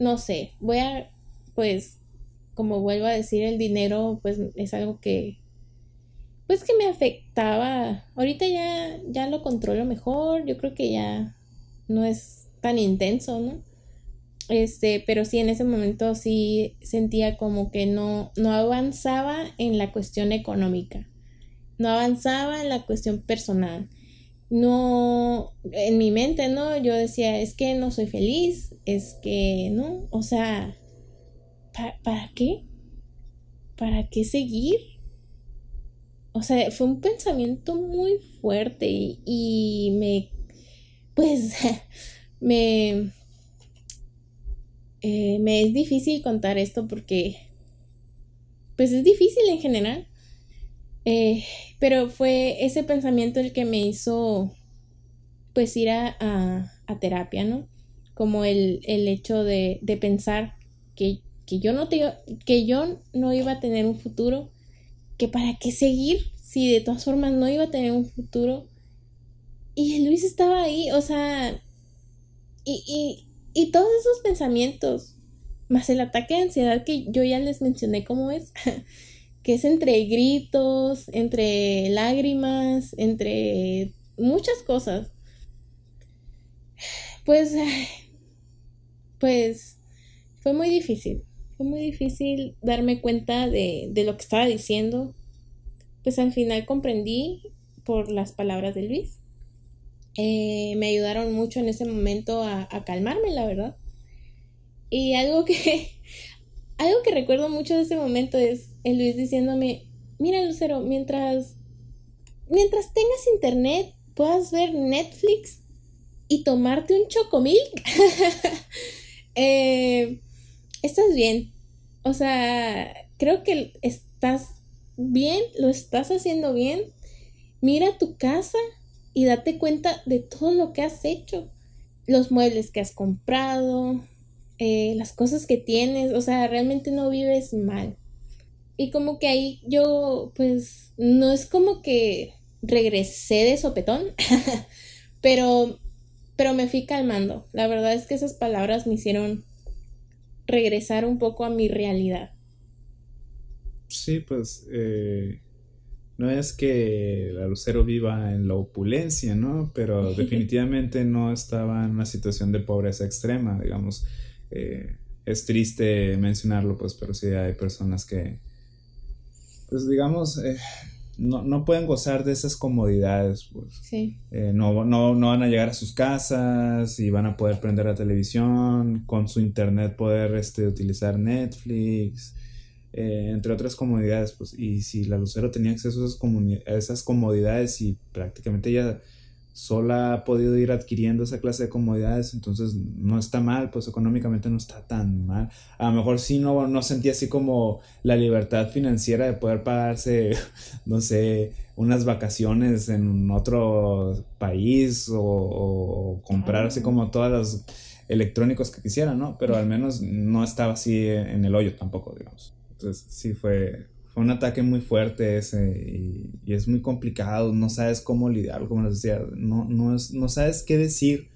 no sé, voy a, pues, como vuelvo a decir, el dinero, pues, es algo que, pues, que me afectaba. Ahorita ya, ya lo controlo mejor, yo creo que ya no es tan intenso, ¿no? Este, pero sí, en ese momento sí sentía como que no, no avanzaba en la cuestión económica, no avanzaba en la cuestión personal no, en mi mente, ¿no? Yo decía, es que no soy feliz, es que, ¿no? O sea, ¿para, qué? ¿Para qué seguir? O sea, fue un pensamiento muy fuerte y, me, pues, me, eh, me es difícil contar esto porque, pues es difícil en general. Eh, pero fue ese pensamiento el que me hizo pues ir a, a, terapia, ¿no? Como el, el hecho de, de pensar que, que, yo no te, que yo no iba a tener un futuro, que para qué seguir si de todas formas no iba a tener un futuro. Y Luis estaba ahí, o sea, y, y, y todos esos pensamientos, más el ataque de ansiedad que yo ya les mencioné cómo es. que es entre gritos, entre lágrimas, entre muchas cosas. Pues, pues, fue muy difícil. Fue muy difícil darme cuenta de, de lo que estaba diciendo. Pues al final comprendí por las palabras de Luis. Eh, me ayudaron mucho en ese momento a, calmarme, la verdad. Y algo que, algo que recuerdo mucho de ese momento es el Luis diciéndome, mira Lucero, mientras mientras tengas internet, puedas ver Netflix y tomarte un chocomilk, eh, estás bien. O sea, creo que estás bien, lo estás haciendo bien. Mira tu casa y date cuenta de todo lo que has hecho. Los muebles que has comprado, eh, las cosas que tienes, o sea, realmente no vives mal. Y como que ahí yo, pues, no es como que regresé de sopetón, pero, pero me fui calmando. La verdad es que esas palabras me hicieron regresar un poco a mi realidad. Sí, pues eh, no es que la Lucero viva en la opulencia, ¿no? Pero definitivamente no estaba en una situación de pobreza extrema, digamos. Eh, es triste mencionarlo, pues, pero sí hay personas que, pues, digamos, eh, no, no, pueden gozar de esas comodidades, pues. Sí. Eh, no, no, no, van a llegar a sus casas y van a poder prender la televisión, con su internet poder este, utilizar Netflix, eh, entre otras comodidades, pues. Y si la Lucero tenía acceso a esas, a esas comodidades y prácticamente ella sola ha podido ir adquiriendo esa clase de comodidades, entonces no está mal, pues económicamente no está tan mal. A lo mejor sí no, no sentía así como la libertad financiera de poder pagarse, no sé, unas vacaciones en otro país o, comprar así como todos los electrónicos que quisiera, ¿no? Pero al menos no estaba así en el hoyo tampoco, digamos. Entonces sí fue, fue un ataque muy fuerte ese y, es muy complicado, no sabes cómo lidiar, como les decía, no, no, es, no sabes qué decir,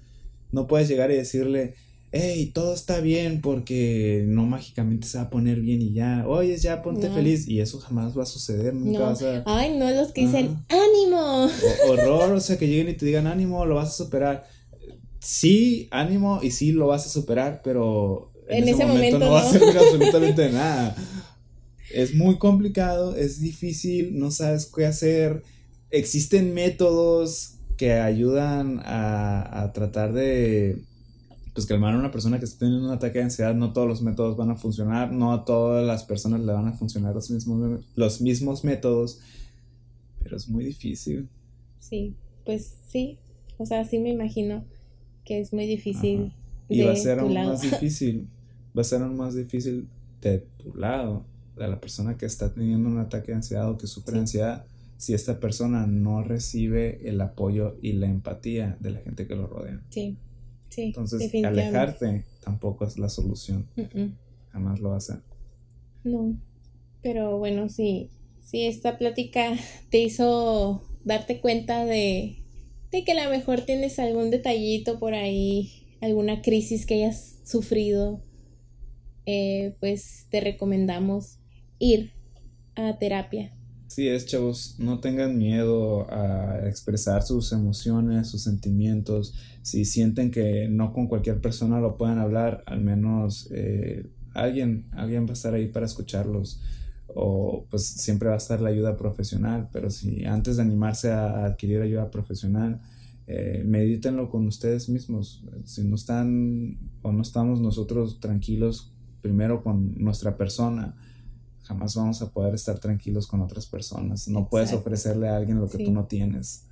no puedes llegar y decirle, hey, todo está bien porque no mágicamente se va a poner bien y ya, oye, ya ponte feliz y eso jamás va a suceder, nunca vas a... Ay, no, los que dicen, ánimo. horror, o sea, que lleguen y te digan, ánimo, lo vas a superar. Sí, ánimo y sí lo vas a superar, pero en, ese, momento, no, va a servir absolutamente nada es muy complicado, es difícil, no sabes qué hacer. Existen métodos que ayudan a, tratar de pues calmar a una persona que está teniendo un ataque de ansiedad. No todos los métodos van a funcionar, no a todas las personas le van a funcionar los mismos, los mismos métodos, pero es muy difícil. Sí, pues sí, o sea, sí me imagino que es muy difícil. Y va a ser aún más difícil, va a ser aún más difícil de tu lado a la persona que está teniendo un ataque de ansiedad o que sufre ansiedad si esta persona no recibe el apoyo y la empatía de la gente que lo rodea. Sí, sí. Entonces, alejarte tampoco es la solución. Jamás lo va a hacer. No, pero bueno, sí, sí, esta plática te hizo darte cuenta de, de que a lo mejor tienes algún detallito por ahí, alguna crisis que hayas sufrido, eh, pues te recomendamos ir a terapia. Sí, es, chavos, no tengan miedo a expresar sus emociones, sus sentimientos. Si sienten que no con cualquier persona lo puedan hablar, al menos eh, alguien, alguien va a estar ahí para escucharlos. O pues siempre va a estar la ayuda profesional, pero si antes de animarse a adquirir ayuda profesional, eh, medítenlo con ustedes mismos. Si no están o no estamos nosotros tranquilos primero con nuestra persona, jamás vamos a poder estar tranquilos con otras personas. No puedes ofrecerle a alguien lo que tú no tienes.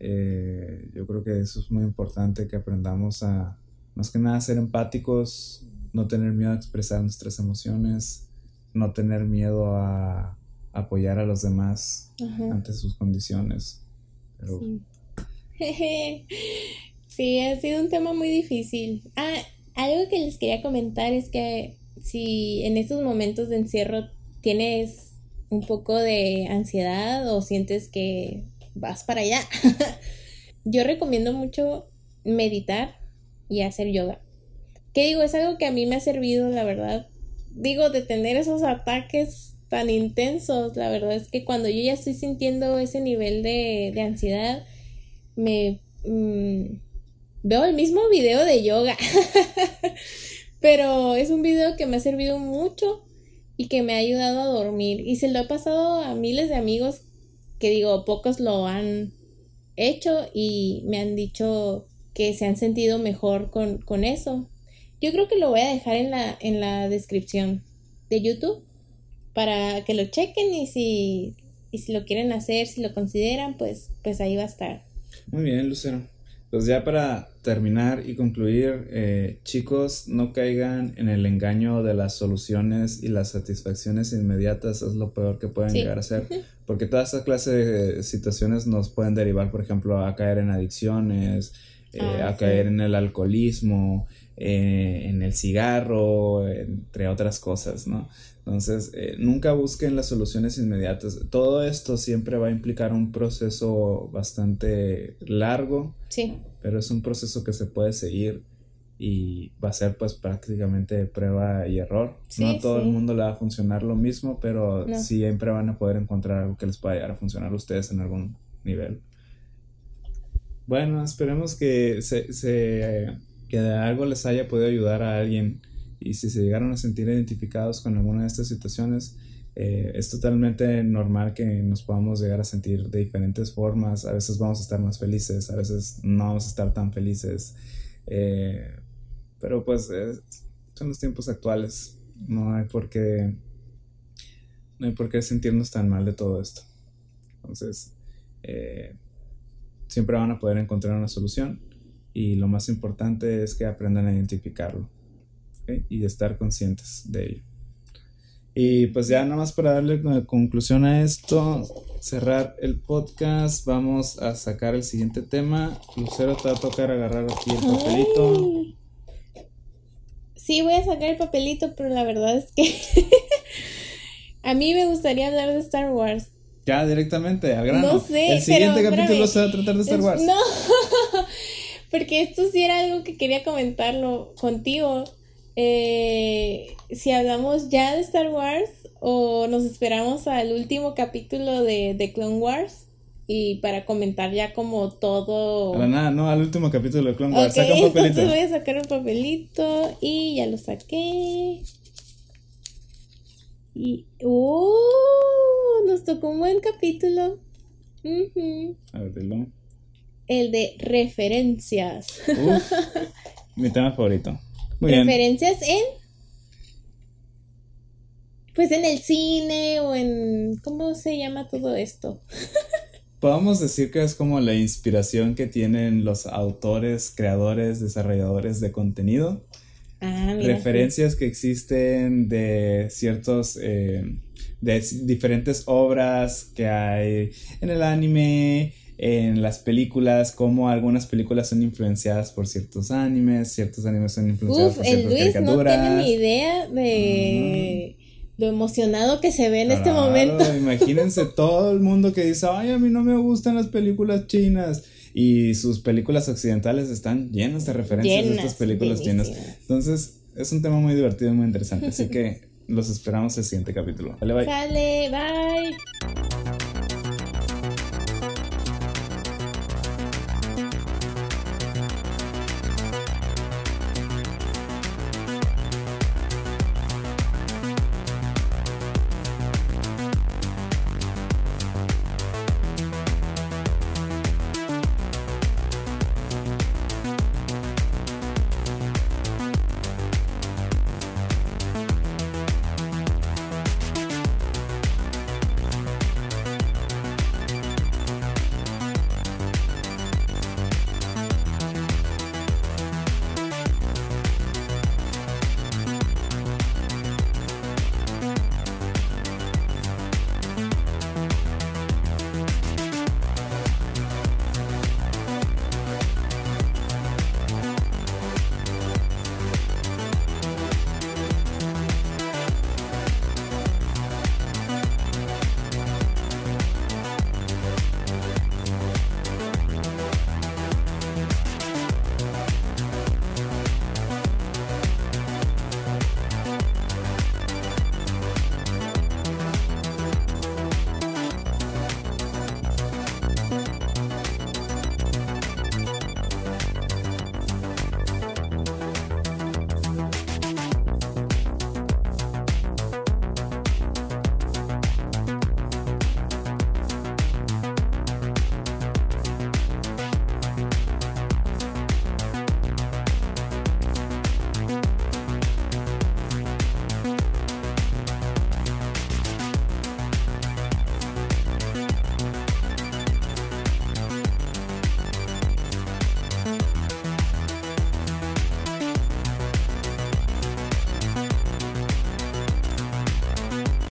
Eh, yo creo que eso es muy importante, que aprendamos a, más que nada, ser empáticos, no tener miedo a expresar nuestras emociones, no tener miedo a apoyar a los demás ante sus condiciones. Sí. sí, ha sido un tema muy difícil. Ah, algo que les quería comentar es que si en estos momentos de encierro tienes un poco de ansiedad o sientes que vas para allá, yo recomiendo mucho meditar y hacer yoga. ¿Qué digo? Es algo que a mí me ha servido, la verdad. Digo, de tener esos ataques tan intensos, la verdad es que cuando yo ya estoy sintiendo ese nivel de, de ansiedad, me mm, veo el mismo video de yoga. Pero es un video que me ha servido mucho y que me ha ayudado a dormir. Y se lo he pasado a miles de amigos que digo, pocos lo han hecho y me han dicho que se han sentido mejor con, con eso. Yo creo que lo voy a dejar en la, en la descripción de YouTube para que lo chequen y si, y si lo quieren hacer, si lo consideran, pues, pues ahí va a estar. Muy bien, Lucero. Pues ya para terminar y concluir, eh, chicos, no caigan en el engaño de las soluciones y las satisfacciones inmediatas, es lo peor que pueden llegar a ser, porque toda esta clase de situaciones nos pueden derivar, por ejemplo, a caer en adicciones, eh, ah, a caer en el alcoholismo, eh, en el cigarro, entre otras cosas, ¿no? Entonces, eh, nunca busquen las soluciones inmediatas. Todo esto siempre va a implicar un proceso bastante largo. Sí. Pero es un proceso que se puede seguir y va a ser pues prácticamente prueba y error. no a todo el mundo le va a funcionar lo mismo, pero siempre van a poder encontrar algo que les pueda llegar a funcionar a ustedes en algún nivel. Bueno, esperemos que se, se que de algo les haya podido ayudar a alguien y si se llegaron a sentir identificados con alguna de estas situaciones, eh, es totalmente normal que nos podamos llegar a sentir de diferentes formas. A veces vamos a estar más felices, a veces no vamos a estar tan felices. Eh, pero pues son los tiempos actuales. No hay por qué. No hay por qué sentirnos tan mal de todo esto. Entonces, eh, siempre van a poder encontrar una solución. Y lo más importante es que aprendan a identificarlo y estar conscientes de ello. Y pues ya nada más para darle conclusión a esto, cerrar el podcast, vamos a sacar el siguiente tema. Lucero te va a tocar agarrar aquí el papelito. Sí, voy a sacar el papelito, pero la verdad es que a mí me gustaría hablar de Star Wars. Ya, directamente, al grano. No sé. El siguiente capítulo se va a tratar de Star Wars. No, porque esto sí era algo que quería comentarlo contigo eh, si hablamos ya de Star Wars o nos esperamos al último capítulo de, de Clone Wars y para comentar ya como todo. nada, no, al último capítulo de Clone Wars. Saca un papelito. Entonces voy a sacar un papelito y ya lo saqué. Y. ¡Oh! Nos tocó un buen capítulo. A ver. El de referencias. mi tema favorito referencias en pues en el cine o en cómo se llama todo esto podemos decir que es como la inspiración que tienen los autores creadores desarrolladores de contenido. Ah, referencias que existen de ciertos eh, de diferentes obras que hay en el anime en las películas, como algunas películas son influenciadas por ciertos animes, ciertos animes son influenciados por ciertas el Luis no tiene ni idea de lo emocionado que se ve en este momento. Imagínense todo el mundo que dice, ay, a mí no me gustan las películas chinas. Y sus películas occidentales están llenas de referencias de estas películas chinas. Entonces, es un tema muy divertido y muy interesante. Así que los esperamos el siguiente capítulo. Vale, bye. Sale, bye.